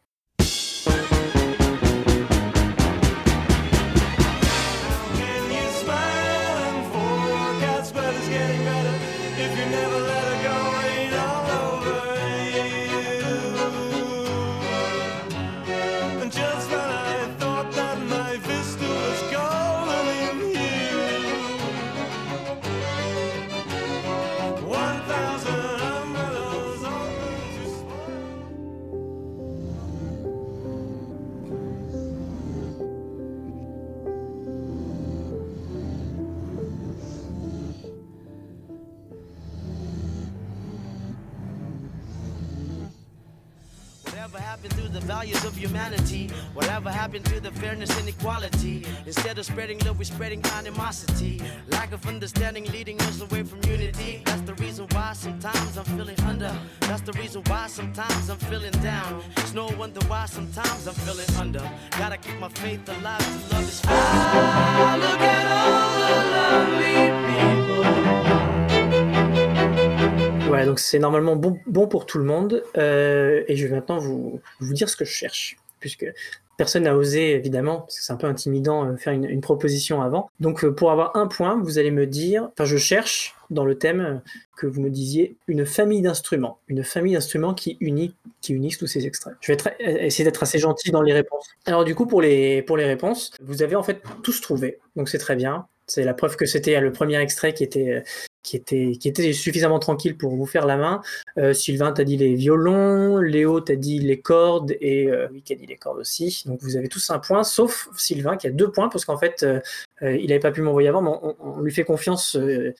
Spreading love, we're spreading animosity. Lack of understanding leading us away from unity. That's the reason why sometimes I'm feeling under. That's the reason why sometimes I'm feeling down. It's no wonder why sometimes I'm feeling under. Gotta keep my faith alive love is ah. Voilà donc c'est normalement bon, bon pour tout le monde Euh, et je vais maintenant vous vous dire ce que je cherche puisque Personne n'a osé, évidemment, parce que c'est un peu intimidant euh, faire une, proposition avant. Donc, euh, pour avoir un point, vous allez me dire, enfin, je cherche dans le thème euh, que vous me disiez une famille d'instruments, une famille d'instruments qui unissent tous ces extraits. Je vais essayer d'être assez gentil dans les réponses. Alors du coup, pour les, pour les réponses, vous avez en fait tous trouvé, donc c'est très bien. C'est la preuve que c'était le premier extrait qui était, qui était, qui était suffisamment tranquille pour vous faire la main. Euh, Sylvain t'a dit les violons, Léo t'a dit les cordes et euh, oui, qui a dit les cordes aussi. Donc vous avez tous un point, sauf Sylvain qui a deux points parce qu'en fait euh, il n'avait pas pu m'envoyer avant, mais on, on lui fait confiance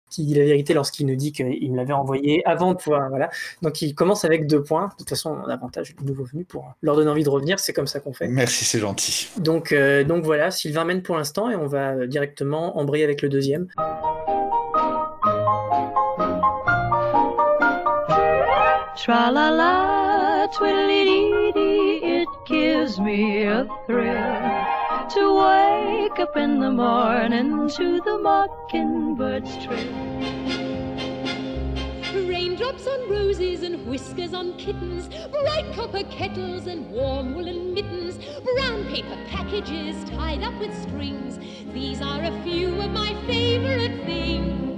qu'il dit la vérité lorsqu'il nous dit qu'il me l'avait envoyé avant de pouvoir. Voilà. Donc il commence avec deux points. De toute façon, on a avantage du nouveau venu pour leur donner envie de revenir. C'est comme ça qu'on fait. Merci, c'est gentil. Donc, donc voilà, Sylvain mène pour l'instant et on va directement embrayer avec le deuxième. Tra la la, twiddly dee it gives me a thrill to wake up in the morning to the mockingbird's trill. Raindrops on roses and whiskers on kittens, bright copper kettles and warm woolen mittens, brown paper packages tied up with strings. These are a few of my favorite things.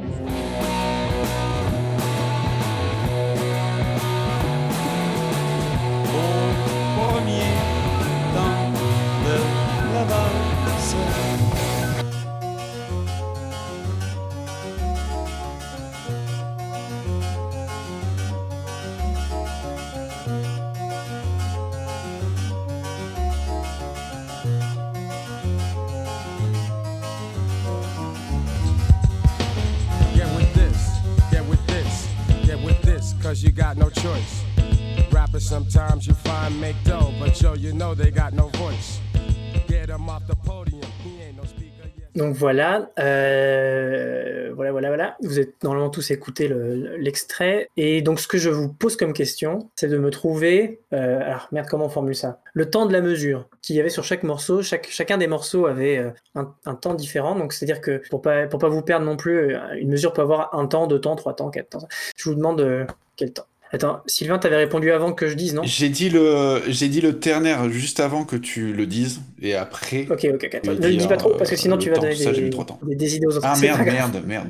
Voilà, euh, voilà, voilà, voilà. Vous êtes normalement tous écouté le- l'extrait. Et donc ce que je vous pose comme question, c'est de me trouver. euh, alors merde, comment on formule ça? Le temps de la mesure qu'il y avait sur chaque morceau. Chaque, chacun des morceaux avait euh, un, un temps différent. Donc c'est-à-dire que pour pas pour pas vous perdre non plus, une mesure peut avoir un temps, deux temps, trois temps, quatre temps. Je vous demande quel temps. Attends, Sylvain, t'avais répondu avant que je dise, non? J'ai dit le, j'ai dit le ternaire juste avant que tu le dises, et après. Ok, ok, ok. Ne le dis pas trop, parce que euh, sinon le tu vas temps. donner Ça, des, des- des idées aux autres. Ah merde, merde, merde.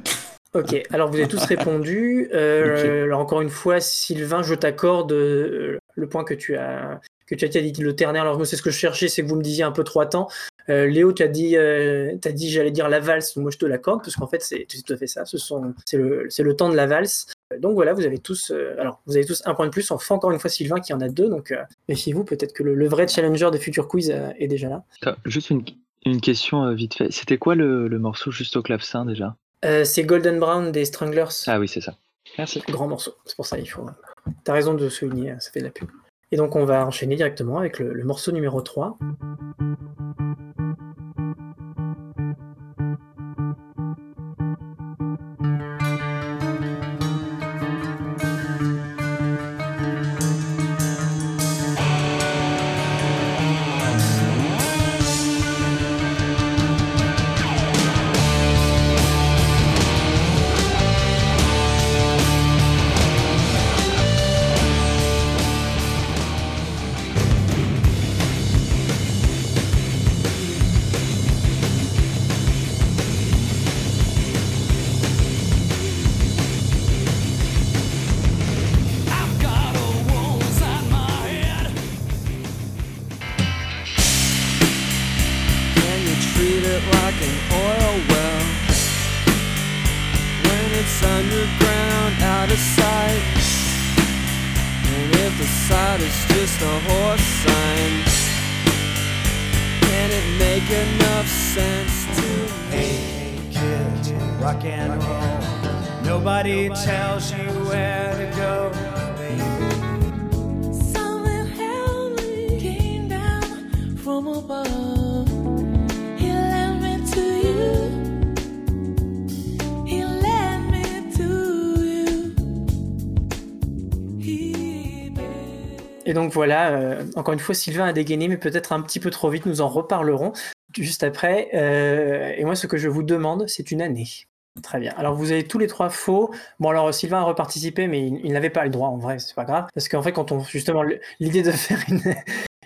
Ok, alors vous avez tous répondu. Euh, Alors encore une fois, Sylvain, je t'accorde euh, le point que tu as que tu as dit le ternaire. Alors moi, c'est ce que je cherchais, c'est que vous me disiez un peu trois temps. Euh, Léo, tu as dit, euh, dit, j'allais dire la valse. Moi, je te l'accorde parce qu'en fait, c'est tout à fait ça. Ce c'est le, c'est le temps de la valse. Euh, Donc voilà, vous avez tous, euh, alors vous avez tous un point de plus. On fait encore une fois Sylvain qui en a deux. Donc méfiez-vous, peut-être que le, le vrai challenger des futurs quiz est déjà là. Juste une, une question vite fait. C'était quoi le, le morceau juste au clavecin déjà? C'est Golden Brown des Stranglers. Ah oui, c'est ça. Merci. Grand morceau. C'est pour ça il faut. T'as raison de souligner, ça fait de la pub. Et donc on va enchaîner directement avec le, morceau numéro 3. Just a horse sign, can it make enough sense to Hey, kids, rock and roll. Nobody tells you where to go, Et donc voilà, euh, encore une fois, Sylvain a dégainé, mais peut-être un petit peu trop vite, nous en reparlerons juste après. Euh, et moi, ce que je vous demande, c'est une année. Très bien. Alors, vous avez tous les trois faux. Bon, alors, Sylvain a reparticipé, mais il, n'avait pas le droit, en vrai, c'est pas grave. Parce qu'en fait, quand on, justement, l'idée de faire une,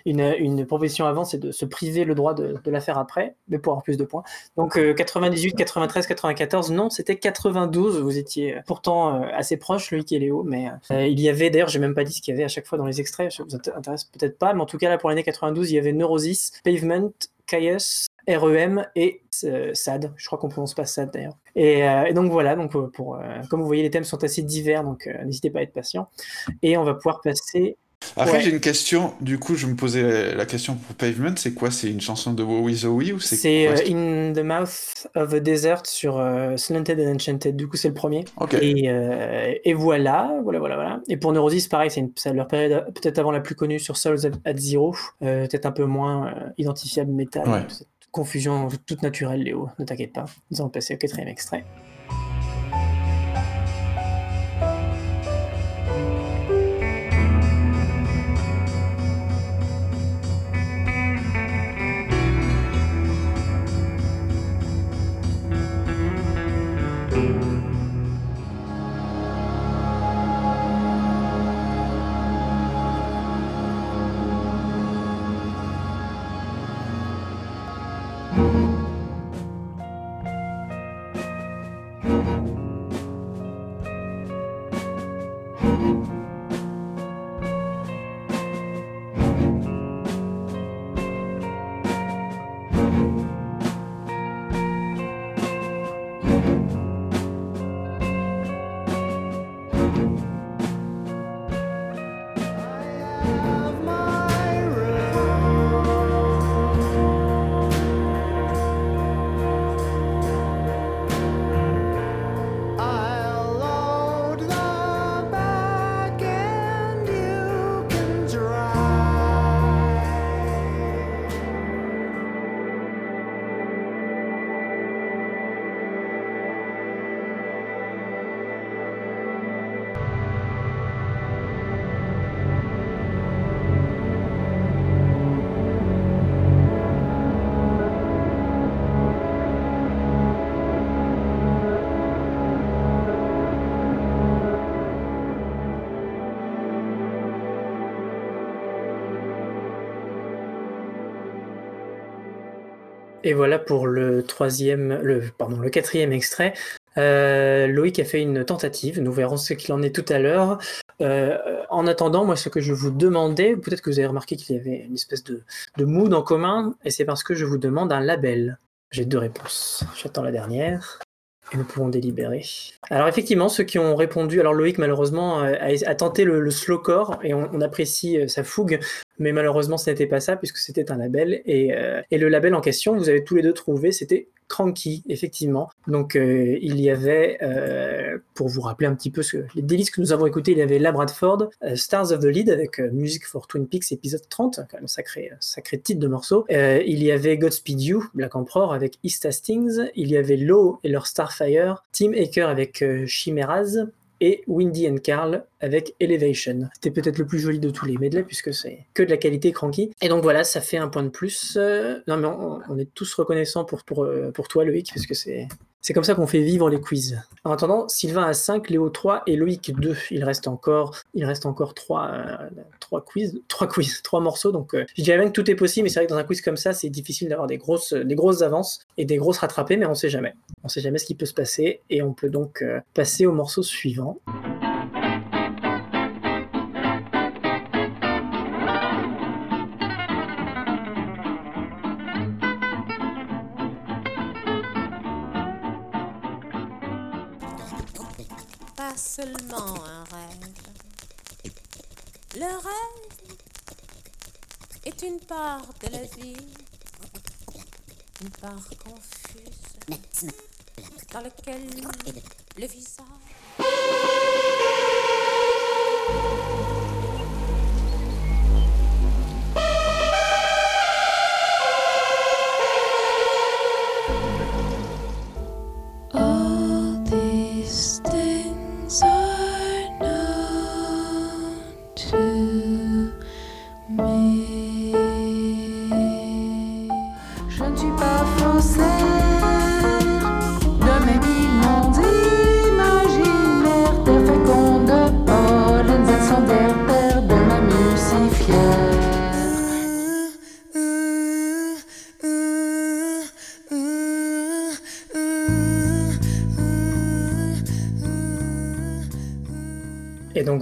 une, une proposition avant, c'est de se priver le droit de, de la faire après, mais pour avoir plus de points. Donc euh, 98, 93, 94, non, c'était 92. Vous étiez pourtant euh, assez proche, Loïc et Léo, mais euh, il y avait, d'ailleurs, j'ai même pas dit ce qu'il y avait à chaque fois dans les extraits, ça vous int- intéresse peut-être pas, mais en tout cas, là, pour l'année 92, il y avait Neurosis, Pavement, Caius, REM et euh, SAD. Je crois qu'on prononce pas SAD d'ailleurs. Et, euh, donc voilà, donc euh, pour, euh, comme vous voyez, les thèmes sont assez divers, donc euh, n'hésitez pas à être patient. Et on va pouvoir passer. Après, Ouais. j'ai une question. Du coup, je me posais la question pour Pavement. C'est quoi? C'est une chanson de Wowie Zowie ou c'est C'est euh, In the Mouth of the Desert sur euh, Slanted and Enchanted. Du coup, c'est le premier. Ok. Et, euh, et voilà, voilà, voilà, voilà. Et pour Neurosis, pareil, c'est leur période peut-être avant la plus connue sur Souls at Zero, peut-être un peu moins identifiable métal. Ouais. Confusion toute naturelle, Léo. Ne t'inquiète pas. Nous allons passer au quatrième extrait. Et voilà pour le troisième, le, pardon, le quatrième extrait. Euh, Loïc a fait une tentative. Nous verrons ce qu'il en est tout à l'heure. Euh, en attendant, moi, ce que je vous demandais, peut-être que vous avez remarqué qu'il y avait une espèce de, mood en commun, et c'est parce que je vous demande un label. J'ai deux réponses. J'attends la dernière. Et nous pouvons délibérer. Alors effectivement, ceux qui ont répondu, alors Loïc malheureusement euh, a, tenté le, le slowcore et on, apprécie sa fougue, mais malheureusement ce n'était pas ça puisque c'était un label et, euh, et le label en question, vous avez tous les deux trouvé, c'était Cranky, effectivement. Donc euh, il y avait, euh, pour vous rappeler un petit peu ce, les délices que nous avons écoutés, il y avait La Bradford, Stars of the Lead avec Music for Twin Peaks épisode 30, quand même sacré, sacré titre de morceau. Il y avait Godspeed You, Black Emperor avec East Hastings. Il y avait Low et leur Starfire, Tim Aker avec Chimeras et Windy and Carl avec Elevation. C'était peut-être le plus joli de tous les medley puisque c'est que de la qualité cranky. Et donc voilà, ça fait un point de plus. Euh, non mais on, est tous reconnaissants pour, pour, euh, pour toi Loïc parce que c'est c'est comme ça qu'on fait vivre les quiz. En attendant, Sylvain a 5, Léo 3 et Loïc 2. Il reste encore, il reste encore 3, euh, 3 quiz, 3 quiz, 3 morceaux. Donc euh, je dirais même que tout est possible, mais c'est vrai que dans un quiz comme ça, c'est difficile d'avoir des grosses, des grosses avances et des grosses rattrapées, mais on sait jamais. On sait jamais ce qui peut se passer et on peut donc euh, passer au morceau suivant. Le rêve est une part de la vie, une part confuse, dans laquelle le visage.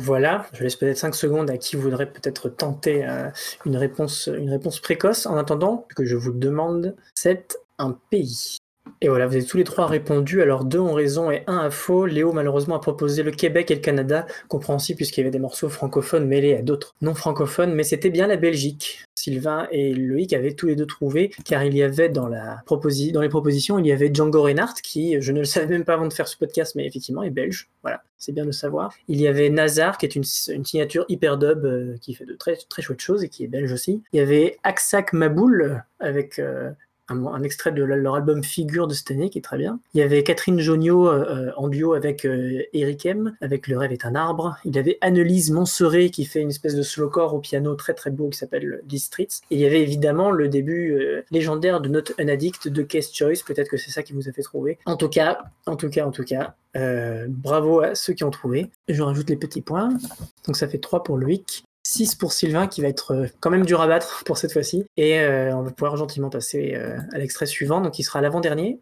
Voilà, je laisse peut-être 5 secondes à qui voudrait peut-être tenter euh, une, réponse, une réponse précoce. En attendant, que je vous demande, c'est un pays. Et voilà, vous avez tous les trois répondu. Alors deux ont raison et un a faux. Léo malheureusement a proposé le Québec et le Canada, compréhensible puisqu'il y avait des morceaux francophones mêlés à d'autres non francophones, mais c'était bien la Belgique. Sylvain et Loïc avaient tous les deux trouvé, car il y avait dans, les propositions, il y avait Django Reinhardt, qui, je ne le savais même pas avant de faire ce podcast, mais effectivement est belge. Voilà, c'est bien de savoir. Il y avait Nazar, qui est une, signature hyper dub, euh, qui fait de très, très chouettes choses et qui est belge aussi. Il y avait Aksak Maboul, avec euh, un, extrait de leur album Figure de cette année qui est très bien. Il y avait Catherine Jonio euh, en duo avec euh, Eric M, avec Le rêve est un arbre. Il y avait Annelise Monseré qui fait une espèce de slowcore au piano très très beau qui s'appelle These Streets. Et il y avait évidemment le début euh, légendaire de Not an Addict de Case Choice. Peut-être que c'est ça qui vous a fait trouver. En tout cas, en tout cas, en tout cas, euh, bravo à ceux qui ont trouvé. Je rajoute les petits points. Donc ça fait 3 pour Loïc. 6 pour Sylvain qui va être euh, quand même dur à battre pour cette fois-ci. Et euh, on va pouvoir gentiment passer euh, à l'extrait suivant, donc il sera l'avant-dernier.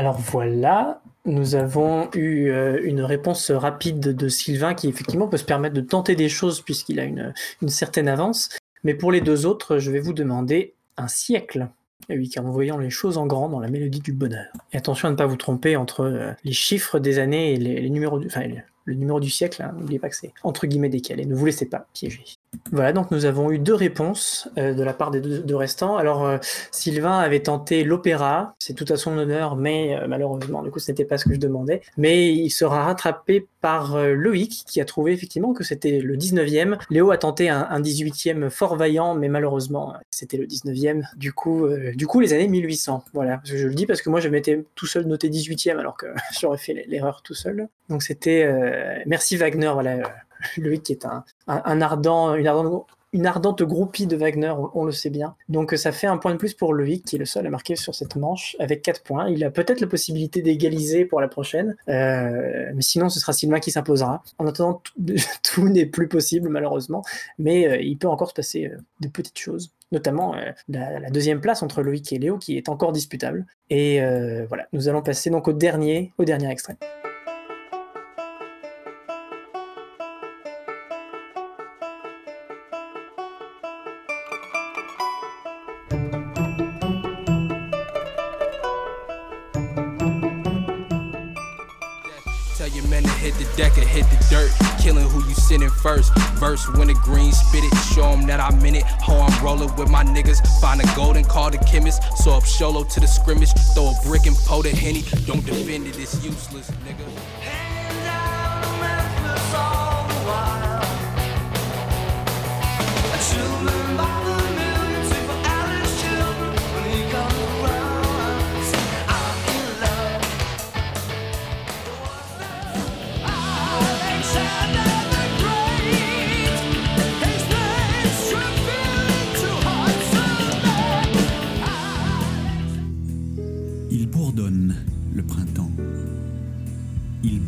Alors voilà, nous avons eu euh, une réponse rapide de Sylvain qui effectivement peut se permettre de tenter des choses puisqu'il a une, certaine avance. Mais pour les deux autres, je vais vous demander un siècle. Et oui, car en voyant les choses en grand dans la mélodie du bonheur. Et attention à ne pas vous tromper entre euh, les chiffres des années et les, numéros du, le numéro du siècle. hein. N'oubliez pas que c'est entre guillemets décalé. Ne vous laissez pas piéger. Voilà, donc nous avons eu deux réponses euh, de la part des deux, restants. Alors, euh, Sylvain avait tenté l'opéra, c'est tout à son honneur, mais euh, malheureusement, du coup, ce n'était pas ce que je demandais. Mais il sera rattrapé par Loïc, qui a trouvé effectivement que c'était le 19e. Léo a tenté un, un 18e fort vaillant, mais malheureusement, c'était le 19e. Du coup, du coup, les années 1800. Voilà, je le dis parce que moi, je m'étais tout seul noté 18e, alors que j'aurais fait l'erreur tout seul. Donc, c'était. euh, merci Wagner, voilà. euh, Loïc qui est un, ardent, une ardente, une ardente groupie de Wagner, on, le sait bien. Donc ça fait un point de plus pour Loïc, qui est le seul à marquer sur cette manche, avec 4 points. Il a peut-être la possibilité d'égaliser pour la prochaine, euh, mais sinon ce sera Sylvain qui s'imposera. En attendant, tout, n'est plus possible malheureusement, mais il peut encore se passer de petites choses notamment la, deuxième place entre Loïc et Léo qui est encore disputable. Et voilà, nous allons passer donc au dernier, au dernier extrait. Sending first. Verse when the green spit it. Show 'em that I'm in it. Ho, I'm rolling with my niggas. Find a golden, call the chemist. So up Sholo to the scrimmage. Throw a brick and pour the henny. Don't defend it, it's useless, nigga.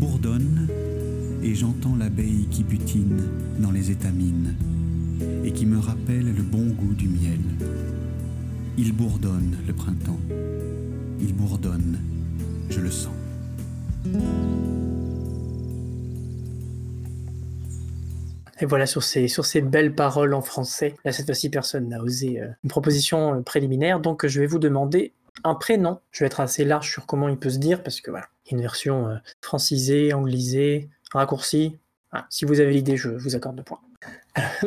bourdonne et j'entends l'abeille qui butine dans les étamines et qui me rappelle le bon goût du miel. Il bourdonne le printemps, il bourdonne, je le sens. Et voilà sur ces, sur ces belles paroles en français. Là, cette fois-ci, personne n'a osé euh, une proposition euh, préliminaire, donc je vais vous demander un prénom. Je vais être assez large sur comment il peut se dire, parce que voilà, une version euh, francisée, anglisée, raccourcie. Si vous avez l'idée, je vous accorde deux points.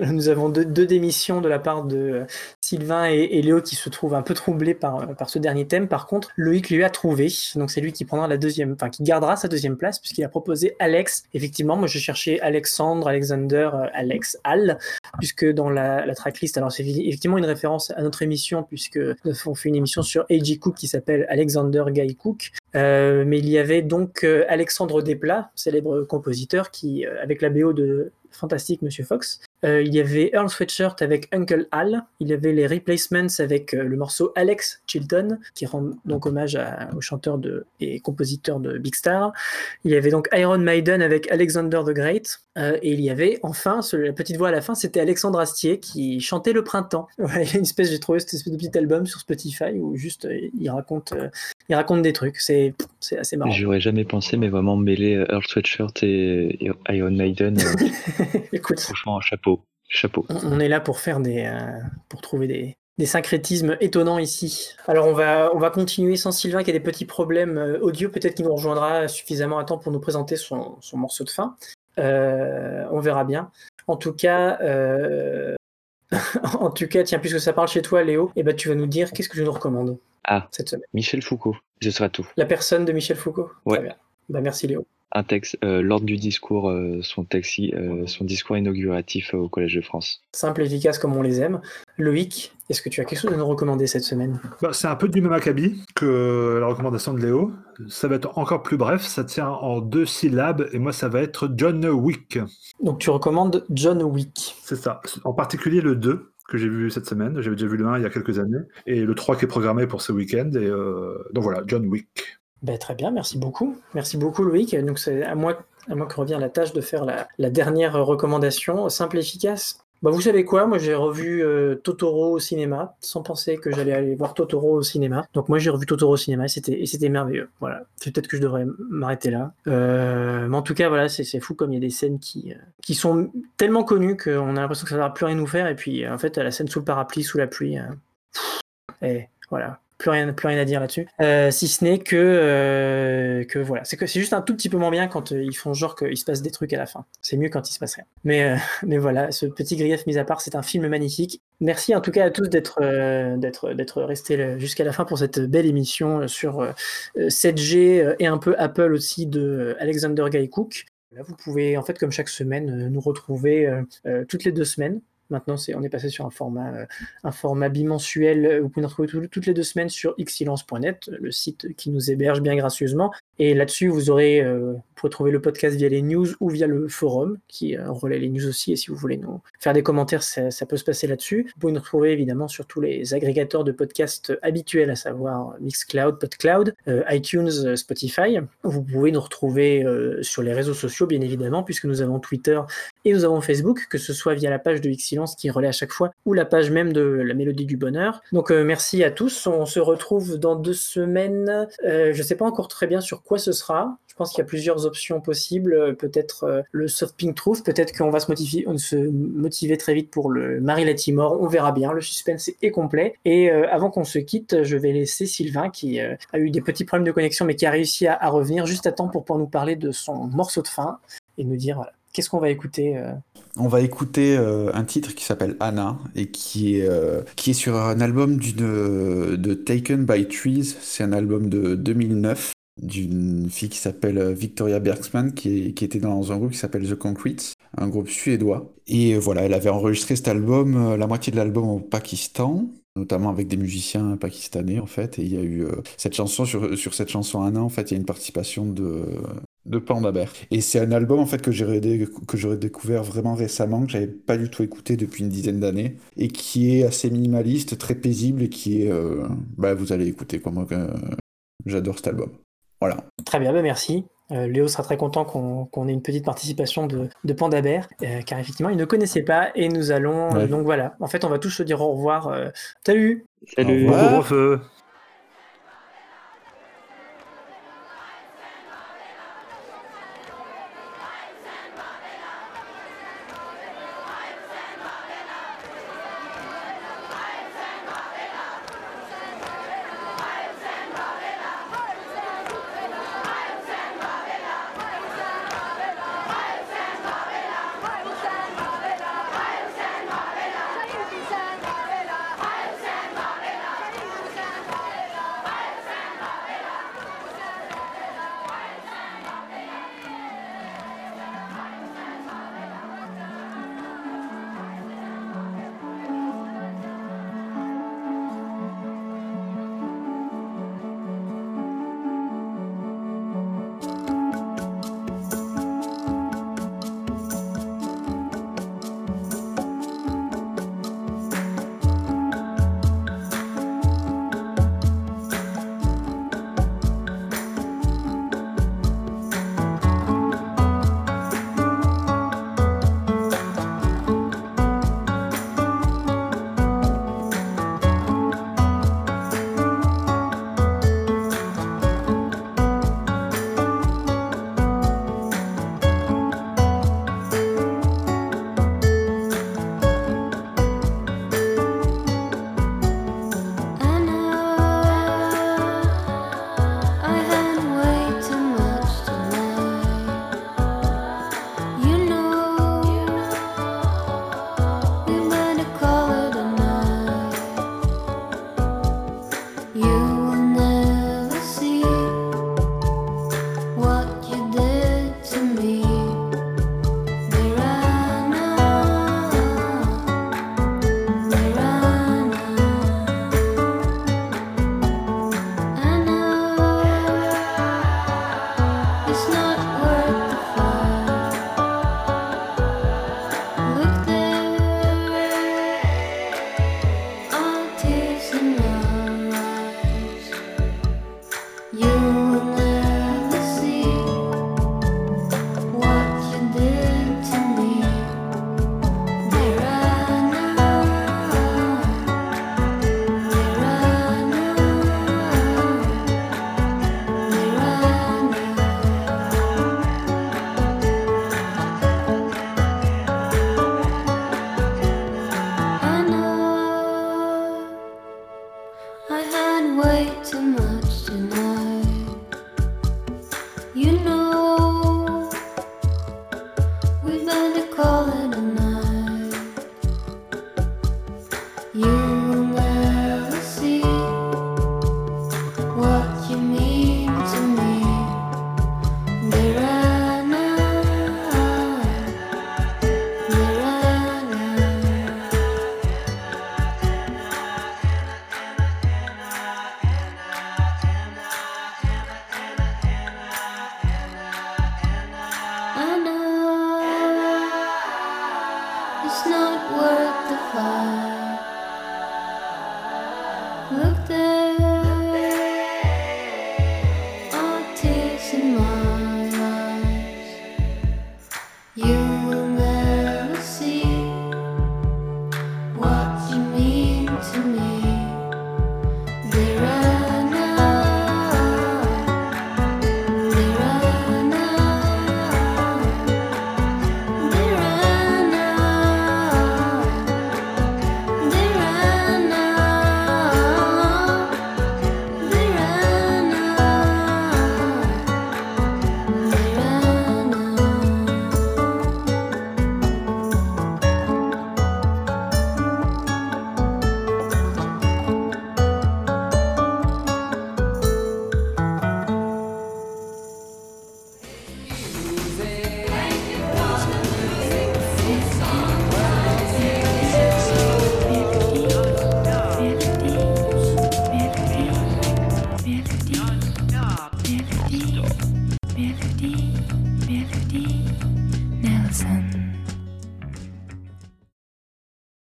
Nous avons deux, démissions de la part de euh, Sylvain et, Léo qui se trouvent un peu troublés par, euh, par ce dernier thème. Par contre, Loïc lui a trouvé, donc c'est lui qui prendra la deuxième, enfin qui gardera sa deuxième place puisqu'il a proposé Alex. Effectivement, moi je cherchais Alexandre, Alexander, euh, Alex, Al, puisque dans la, tracklist, alors c'est effectivement une référence à notre émission puisque on fait une émission sur A.J. Cook qui s'appelle Alexander Guy Cook. Mais il y avait donc Alexandre Desplat, célèbre compositeur, qui, avec la BO de Fantastique Monsieur Fox, euh, il y avait Earl Sweatshirt avec Uncle Al. Il y avait les Replacements avec euh, le morceau Alex Chilton, qui rend donc hommage à- au chanteur de, et compositeur de Big Star. Il y avait donc Iron Maiden avec Alexander the Great. Euh, et il y avait enfin, ce- la petite voix à la fin, c'était Alexandre Astier qui chantait le printemps. Il y a une espèce, j'ai trouvé cette espèce de petit album sur Spotify où juste il raconte, il raconte des trucs. C'est, assez marrant. J'aurais jamais pensé, mais vraiment mêler Earl Sweatshirt et, Iron Maiden, Écoute, franchement, chapeau. Chapeau. on on est là pour faire des, euh, pour trouver des, des syncrétismes étonnants ici. Alors on va, on va continuer sans Sylvain qui a des petits problèmes euh, audio, peut-être qu'il nous rejoindra suffisamment à temps pour nous présenter son, son morceau de fin. Euh, on verra bien. En tout cas, euh, en tout cas, tiens, puisque ça parle chez toi, Léo, eh ben, tu vas nous dire qu'est-ce que tu nous recommandes Ah, cette semaine. Michel Foucault, ce sera tout. La personne de Michel Foucault. Ouais. Très bien. Bah, merci Léo. Un texte, euh, l'ordre du discours, euh, son, taxi, euh, son discours inauguratif euh, au Collège de France. Simple, efficace comme on les aime. Loïc, est-ce que tu as quelque chose à nous recommander cette semaine? Bah, c'est un peu du même acabit que la recommandation de Léo. Ça va être encore plus bref, ça tient en deux syllabes, et moi ça va être John Wick. Donc tu recommandes John Wick. C'est ça. En particulier le 2 que j'ai vu cette semaine. J'avais déjà vu le 1 il y a quelques années. Et le 3 qui est programmé pour ce week-end. Et euh, donc voilà, John Wick. Ben, très bien, merci beaucoup. Merci beaucoup Loïc. Donc c'est à moi, à moi que revient la tâche de faire la, dernière recommandation, simple et efficace. Bah, vous savez quoi, moi j'ai revu euh, Totoro au cinéma, sans penser que j'allais aller voir Totoro au cinéma. Donc moi j'ai revu Totoro au cinéma et c'était, merveilleux. Voilà, peut-être que je devrais m'arrêter là. Euh, mais en tout cas, voilà, c'est, fou comme il y a des scènes qui, euh, qui sont tellement connues qu'on a l'impression que ça va plus rien nous faire. Et puis en fait, la scène sous le parapluie, sous la pluie, et voilà. Plus rien, plus rien à dire là-dessus. Euh, si ce n'est que, euh, que voilà. C'est que c'est juste un tout petit peu moins bien quand euh, ils font genre qu'il se passe des trucs à la fin. C'est mieux quand il se passe rien. Mais, mais voilà, ce petit grief mis à part, c'est un film magnifique. Merci en tout cas à tous d'être d'être d'être restés jusqu'à la fin pour cette belle émission sur euh, euh, 7G euh, et un peu Apple aussi de Alexander Guy Cook. Vous pouvez en fait comme chaque semaine nous retrouver toutes les deux semaines. Maintenant, on est passé sur un format, euh, un bimensuel. euh, Vous pouvez nous retrouver tout- toutes les deux semaines sur xsilence.net, le site qui nous héberge bien gracieusement. Et là-dessus, vous aurez, euh, vous pourrez trouver le podcast via les news ou via le forum qui euh, relaie les news aussi. Et si vous voulez nous faire des commentaires, ça, ça peut se passer là-dessus. Vous pouvez nous retrouver évidemment sur tous les agrégateurs de podcasts habituels, à savoir Mixcloud, PodCloud, euh, iTunes, euh, Spotify. Vous pouvez nous retrouver euh, sur les réseaux sociaux, bien évidemment, puisque nous avons Twitter et nous avons Facebook, que ce soit via la page de Xsilence qui relaie à chaque fois, ou la page même de la Mélodie du Bonheur. Donc euh, merci à tous. On se retrouve dans deux semaines. Euh, je ne sais pas encore très bien sur quoi ce sera. Je pense qu'il y a plusieurs options possibles. Euh, Peut-être le Soft Pink Truth, peut-être qu'on va se motiver, on se motiver très vite pour le Marie Latimore. On verra bien. Le suspense est complet. Et avant qu'on se quitte, je vais laisser Sylvain qui a eu des petits problèmes de connexion, mais qui a réussi à, à revenir juste à temps pour pouvoir nous parler de son morceau de fin et nous dire voilà, qu'est-ce qu'on va écouter. euh, On va écouter euh, un titre qui s'appelle Anna et qui est, euh, qui est sur un album d'une, de Taken by Trees. C'est un album de 2009 d'une fille qui s'appelle Victoria Bergsman qui, est- qui était dans un groupe qui s'appelle The Concrete, un groupe suédois. Et voilà, elle avait enregistré cet album, la moitié de l'album au Pakistan notamment avec des musiciens pakistanais en fait et il y a eu cette chanson sur, sur cette chanson Anna en fait il y a une participation de de Panda Bear. Et c'est un album en fait que j'ai que j'aurais découvert vraiment récemment, que j'avais pas du tout écouté depuis une dizaine d'années, et qui est assez minimaliste, très paisible, et qui est, euh, bah vous allez écouter quoi, moi euh, j'adore cet album. Voilà. Très bien, ben merci. Euh, Léo sera très content qu'on ait une petite participation de, de Panda Bear, euh, car effectivement, il ne connaissait pas et nous allons. Ouais. donc voilà, en fait, on va tous se dire au revoir. euh, salut Salut. Au revoir.